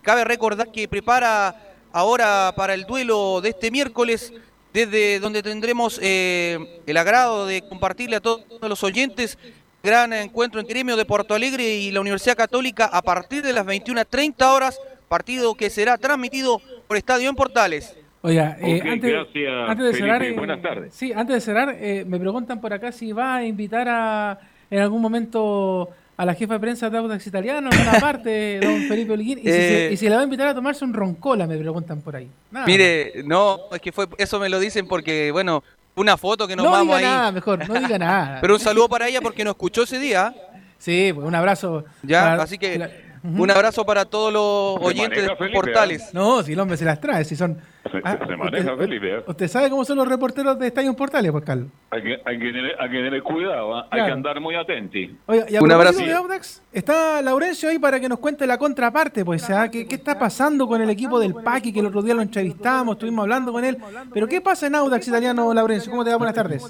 cabe recordar que prepara ahora para el duelo de este miércoles desde donde tendremos eh, el agrado de compartirle a todos los oyentes gran encuentro en gremio de Porto Alegre y la Universidad Católica a partir de las 21.30 horas, partido que será transmitido por Estadio en Portales. Oiga, eh, antes, gracias, antes de Felipe. cerrar, eh, Buenas tardes. Sí, antes de cerrar, eh, me preguntan por acá si va a invitar a en algún momento a la jefa de prensa de Audax Italiano, en alguna parte, don Felipe Olguín, y, si se, Eh. y si la va a invitar a tomarse un roncola, me preguntan por ahí. Nada Mire, no, es que fue eso me lo dicen porque, bueno, una foto que nos no vamos diga ahí. nada, mejor, no diga nada. Pero un saludo para ella porque nos escuchó ese día. Sí, pues un abrazo. Ya, para- así que un abrazo para todos los oyentes maneja, de Felipe, Portales. No, si el hombre se las trae, si son... Se, Ah, se maneja, usted- Felipe. ¿eh? ¿Usted sabe cómo son los reporteros de Estadio Portales, pues, Carlos? Hay que, hay que, tener, hay que tener cuidado, ¿ah? hay que andar muy atentos. Oiga, y a Un abrazo. de Audax, está Laurencio ahí para que nos cuente la contraparte, pues, ¿ah? ¿Qué, qué está pasando con el equipo del Paqui? Que el otro día lo entrevistamos, estuvimos hablando con él. Pero ¿qué pasa en Audax italiano, Laurencio? ¿Cómo te va? Buenas tardes.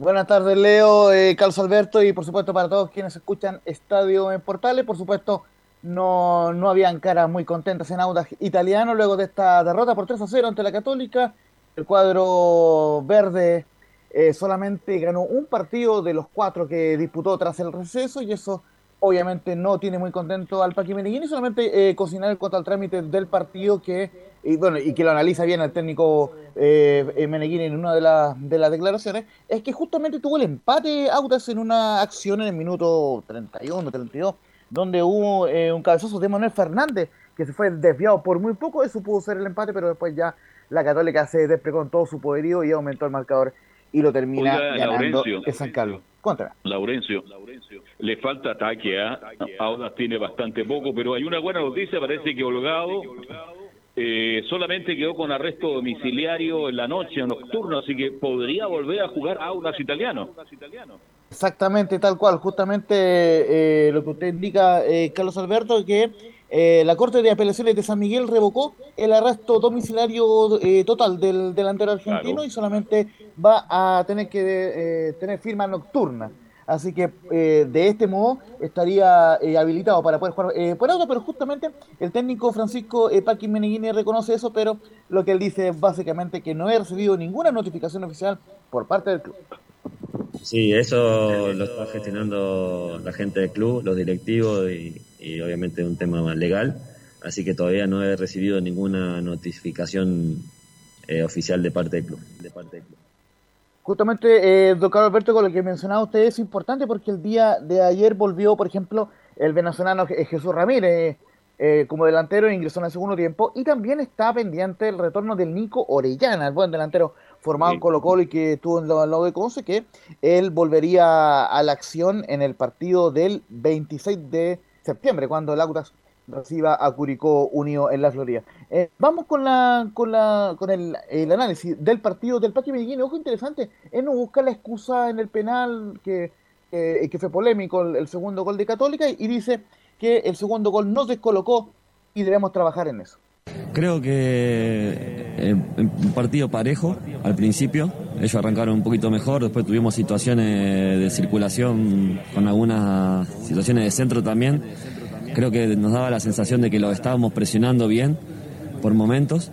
Buenas tardes, Leo, eh, Carlos Alberto y por supuesto para todos quienes escuchan Estadio en Portales. Por supuesto, no, no habían caras muy contentas en Audax italiano luego de esta derrota por 3 a 0 ante la Católica. El cuadro verde eh, solamente ganó un partido de los cuatro que disputó tras el receso y eso obviamente no tiene muy contento al Paqui Meneghini, solamente eh, cocinar cuanto al trámite del partido que, y bueno, y que lo analiza bien el técnico eh, eh, Meneghini en una de, las de las declaraciones, es que justamente tuvo el empate Audax en una acción en el minuto 31, 32, donde hubo eh, un cabezazo de Manuel Fernández que se fue desviado por muy poco, eso pudo ser el empate, pero después ya la Católica se desplegó con todo su poderío y aumentó el marcador y lo termina Oiga, ganando Laurencio. el San Carlos. Contra. Laurencio, le falta ataque, ¿ah? Audax tiene bastante poco, pero hay una buena noticia, parece que Holgado eh, solamente quedó con arresto domiciliario en la noche, nocturno, así que podría volver a jugar Audax italiano. Exactamente, tal cual. Justamente eh, lo que usted indica, eh, Carlos Alberto, que eh, la Corte de Apelaciones de San Miguel revocó el arresto domiciliario eh, total del delantero argentino Claro. y solamente va a tener que eh, tener firma nocturna. Así que eh, de este modo estaría eh, habilitado para poder jugar eh, por auto, pero justamente el técnico Francisco eh, Paqui reconoce eso, pero lo que él dice es básicamente que no he recibido ninguna notificación oficial por parte del club. Sí, eso lo está gestionando la gente del club, los directivos y, y obviamente un tema más legal. Así que todavía no he recibido ninguna notificación oficial. De parte del club. Justamente, eh, Carlos Alberto, con lo que mencionaba usted es importante porque el día de ayer volvió, por ejemplo, el venezolano Je- Jesús Ramírez eh, como delantero e ingresó en el segundo tiempo y también está pendiente el retorno del Nico Orellana, el buen delantero formado en Colo Colo y que estuvo en el lado de Conce, que él volvería a la acción en el partido del 26 de septiembre, cuando el Audax reciba a Curicó Unido en la Florida. Eh, vamos con la con la con el, el análisis del partido del Paqui Medellín. Ojo interesante, él no busca la excusa en el penal que, que, que fue polémico el, segundo gol de Católica y dice que el segundo gol nos descolocó y debemos trabajar en eso. Creo que un partido parejo al principio. Ellos arrancaron un poquito mejor, después tuvimos situaciones de circulación con algunas situaciones de centro también. Creo que nos daba la sensación de que lo estábamos presionando bien por momentos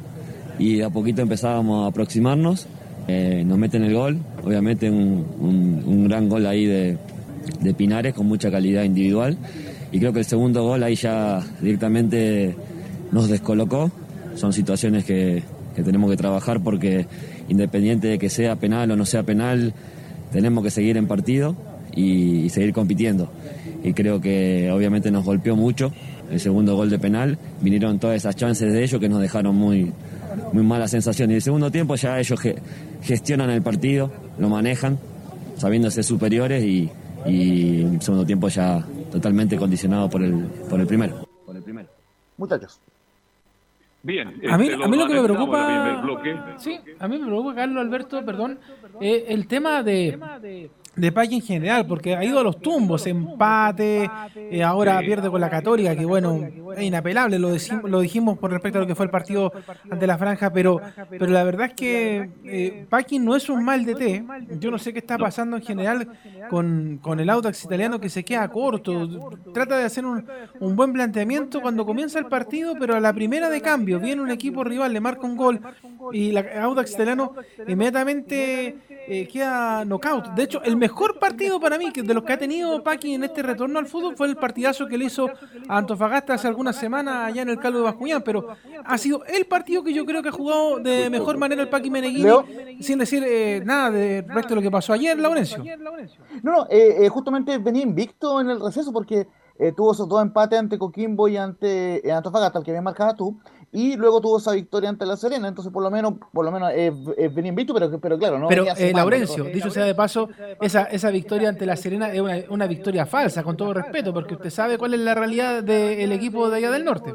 y a poquito empezábamos a aproximarnos. Eh, nos meten el gol, obviamente un, un, gran gol ahí de, de Pinares con mucha calidad individual y creo que el segundo gol ahí ya directamente nos descolocó. Son situaciones que, que, tenemos que trabajar porque independiente de que sea penal o no sea penal, tenemos que seguir en partido y seguir compitiendo. Y creo que obviamente nos golpeó mucho el segundo gol de penal. Vinieron todas esas chances de ellos que nos dejaron muy, muy mala sensación. Y el segundo tiempo ya ellos ge gestionan el partido, lo manejan, sabiéndose superiores y, y el segundo tiempo ya totalmente condicionado por el, por el primero. Por el primero. Muchachos. Bien. A mí, este, a mí lo que me preocupa. Sí, a mí me preocupa, Carlos Alberto, perdón, eh, el tema de, de Paqui en general, porque ha ido a los tumbos, empate, eh, ahora pierde con la Católica, que bueno, es inapelable, lo, decimos, lo dijimos por respecto a lo que fue el partido ante la franja, pero, pero la verdad es que eh, Paqui no es un mal de té. Yo no sé qué está pasando en general con, con el Audax italiano que se queda corto, trata de hacer un, un buen planteamiento cuando comienza el partido, pero a la primera de cambio viene un equipo rival, le marca un gol y la Audax italiano inmediatamente eh, queda knockout. De hecho, el mejor partido para mí que de los que ha tenido Paqui en este retorno al fútbol fue el partidazo que le hizo a Antofagasta hace algunas semanas allá en el Calvo de Bascuñán, pero ha sido el partido que yo creo que ha jugado de mejor manera el Paqui Meneghini, sin decir eh, nada de respecto a lo que pasó ayer, Laurencio. No, no, eh, eh, justamente venía invicto en el receso porque eh, tuvo esos dos empates ante Coquimbo y ante Antofagasta, el que había marcado tú, y luego tuvo esa victoria ante La Serena, entonces por lo menos, por lo menos venía invicto, pero, pero claro, no Pero eh, Laurencio, dicho sea de paso, esa, esa victoria ante la Serena es una, una victoria falsa, con todo respeto, porque usted sabe cuál es la realidad del equipo de allá del norte.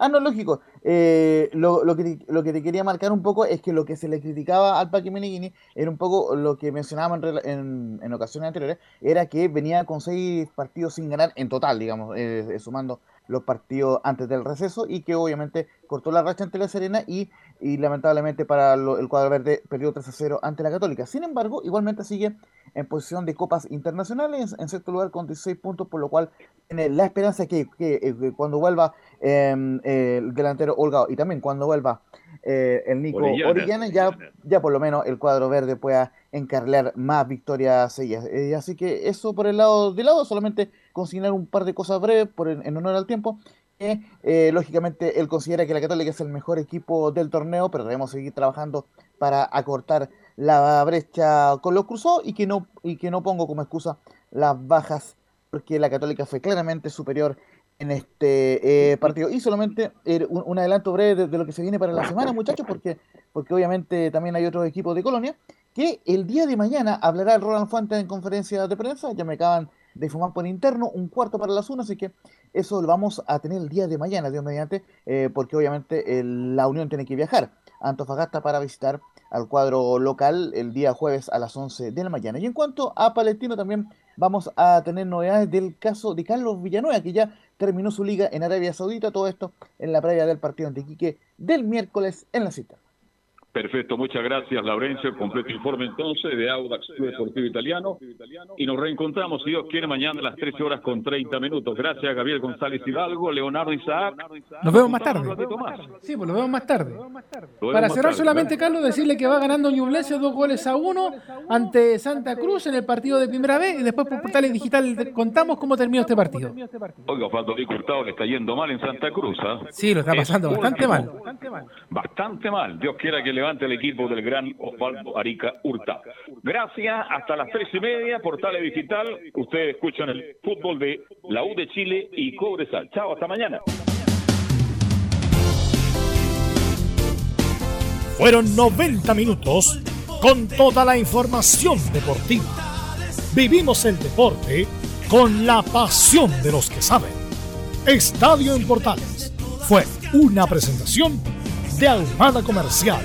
Ah, no, lógico. Eh, lo, lo, que lo que te quería marcar un poco es que lo que se le criticaba al Paqui Meneghini era un poco lo que mencionábamos en, en, en, ocasiones anteriores, era que venía con seis partidos sin ganar en total, digamos, eh, sumando los partidos antes del receso y que obviamente cortó la racha ante la Serena y, y lamentablemente para lo, el cuadro verde perdió 3 a 0 ante la Católica. Sin embargo, igualmente sigue en posición de copas internacionales, en sexto lugar con 16 puntos, por lo cual tiene la esperanza que, que, que cuando vuelva eh, eh, el delantero Holgado y también cuando vuelva eh, el Nico Orellana. Orellana, ya, ya por lo menos el cuadro verde pueda encarlear más victorias seguidas. Eh, así que eso por el lado de lado, solamente consignar un par de cosas breves por, en, honor al tiempo. eh, lógicamente, él considera que la Católica es el mejor equipo del torneo, pero debemos seguir trabajando para acortar la brecha con los cruzados y que no, y que no pongo como excusa las bajas, porque la Católica fue claramente superior en este eh, partido. Y solamente eh, un, adelanto breve de, lo que se viene para la semana, muchachos, porque, porque obviamente también hay otros equipos de Colonia, que el día de mañana hablará Roland Fuentes en conferencia de prensa, ya me acaban de fumar por interno, un cuarto para las 1, así que eso lo vamos a tener el día de mañana, Dios mediante, eh, porque obviamente la Unión tiene que viajar a Antofagasta para visitar al cuadro local el día jueves a las 11 de la mañana. Y en cuanto a Palestino, también vamos a tener novedades del caso de Carlos Villanueva, que ya terminó su liga en Arabia Saudita, todo esto en la previa del partido ante Iquique del miércoles en la cita. Perfecto, muchas gracias, Laurencio. Completo informe entonces de Audax Club Deportivo Italiano. Y nos reencontramos, si Dios quiere, mañana a las 13 horas con 30 minutos. Gracias, Gabriel González Hidalgo, Leonardo Isaac. Nos vemos más tarde. Más. Sí, pues lo vemos más tarde. Vemos Para cerrar tarde, solamente. Carlos, decirle que va ganando Ñublense dos goles a uno ante Santa Cruz en el partido de primera vez y después por Portales Digital contamos cómo terminó este partido. Oiga, Osvaldo Di Hurtado le está yendo mal en Santa Cruz. ¿ah? Sí, lo está Es pasando bastante mal. Bastante mal. Dios quiera que levante el equipo del gran Osvaldo Arica Hurtado. Gracias. Hasta las tres y media, Portales Digital. Ustedes escuchan el fútbol de la U de Chile y Cobresal. Chao, hasta mañana. Fueron 90 minutos con toda la información deportiva. Vivimos el deporte con la pasión de los que saben. Estadio en Portales fue una presentación de Ahumada Comercial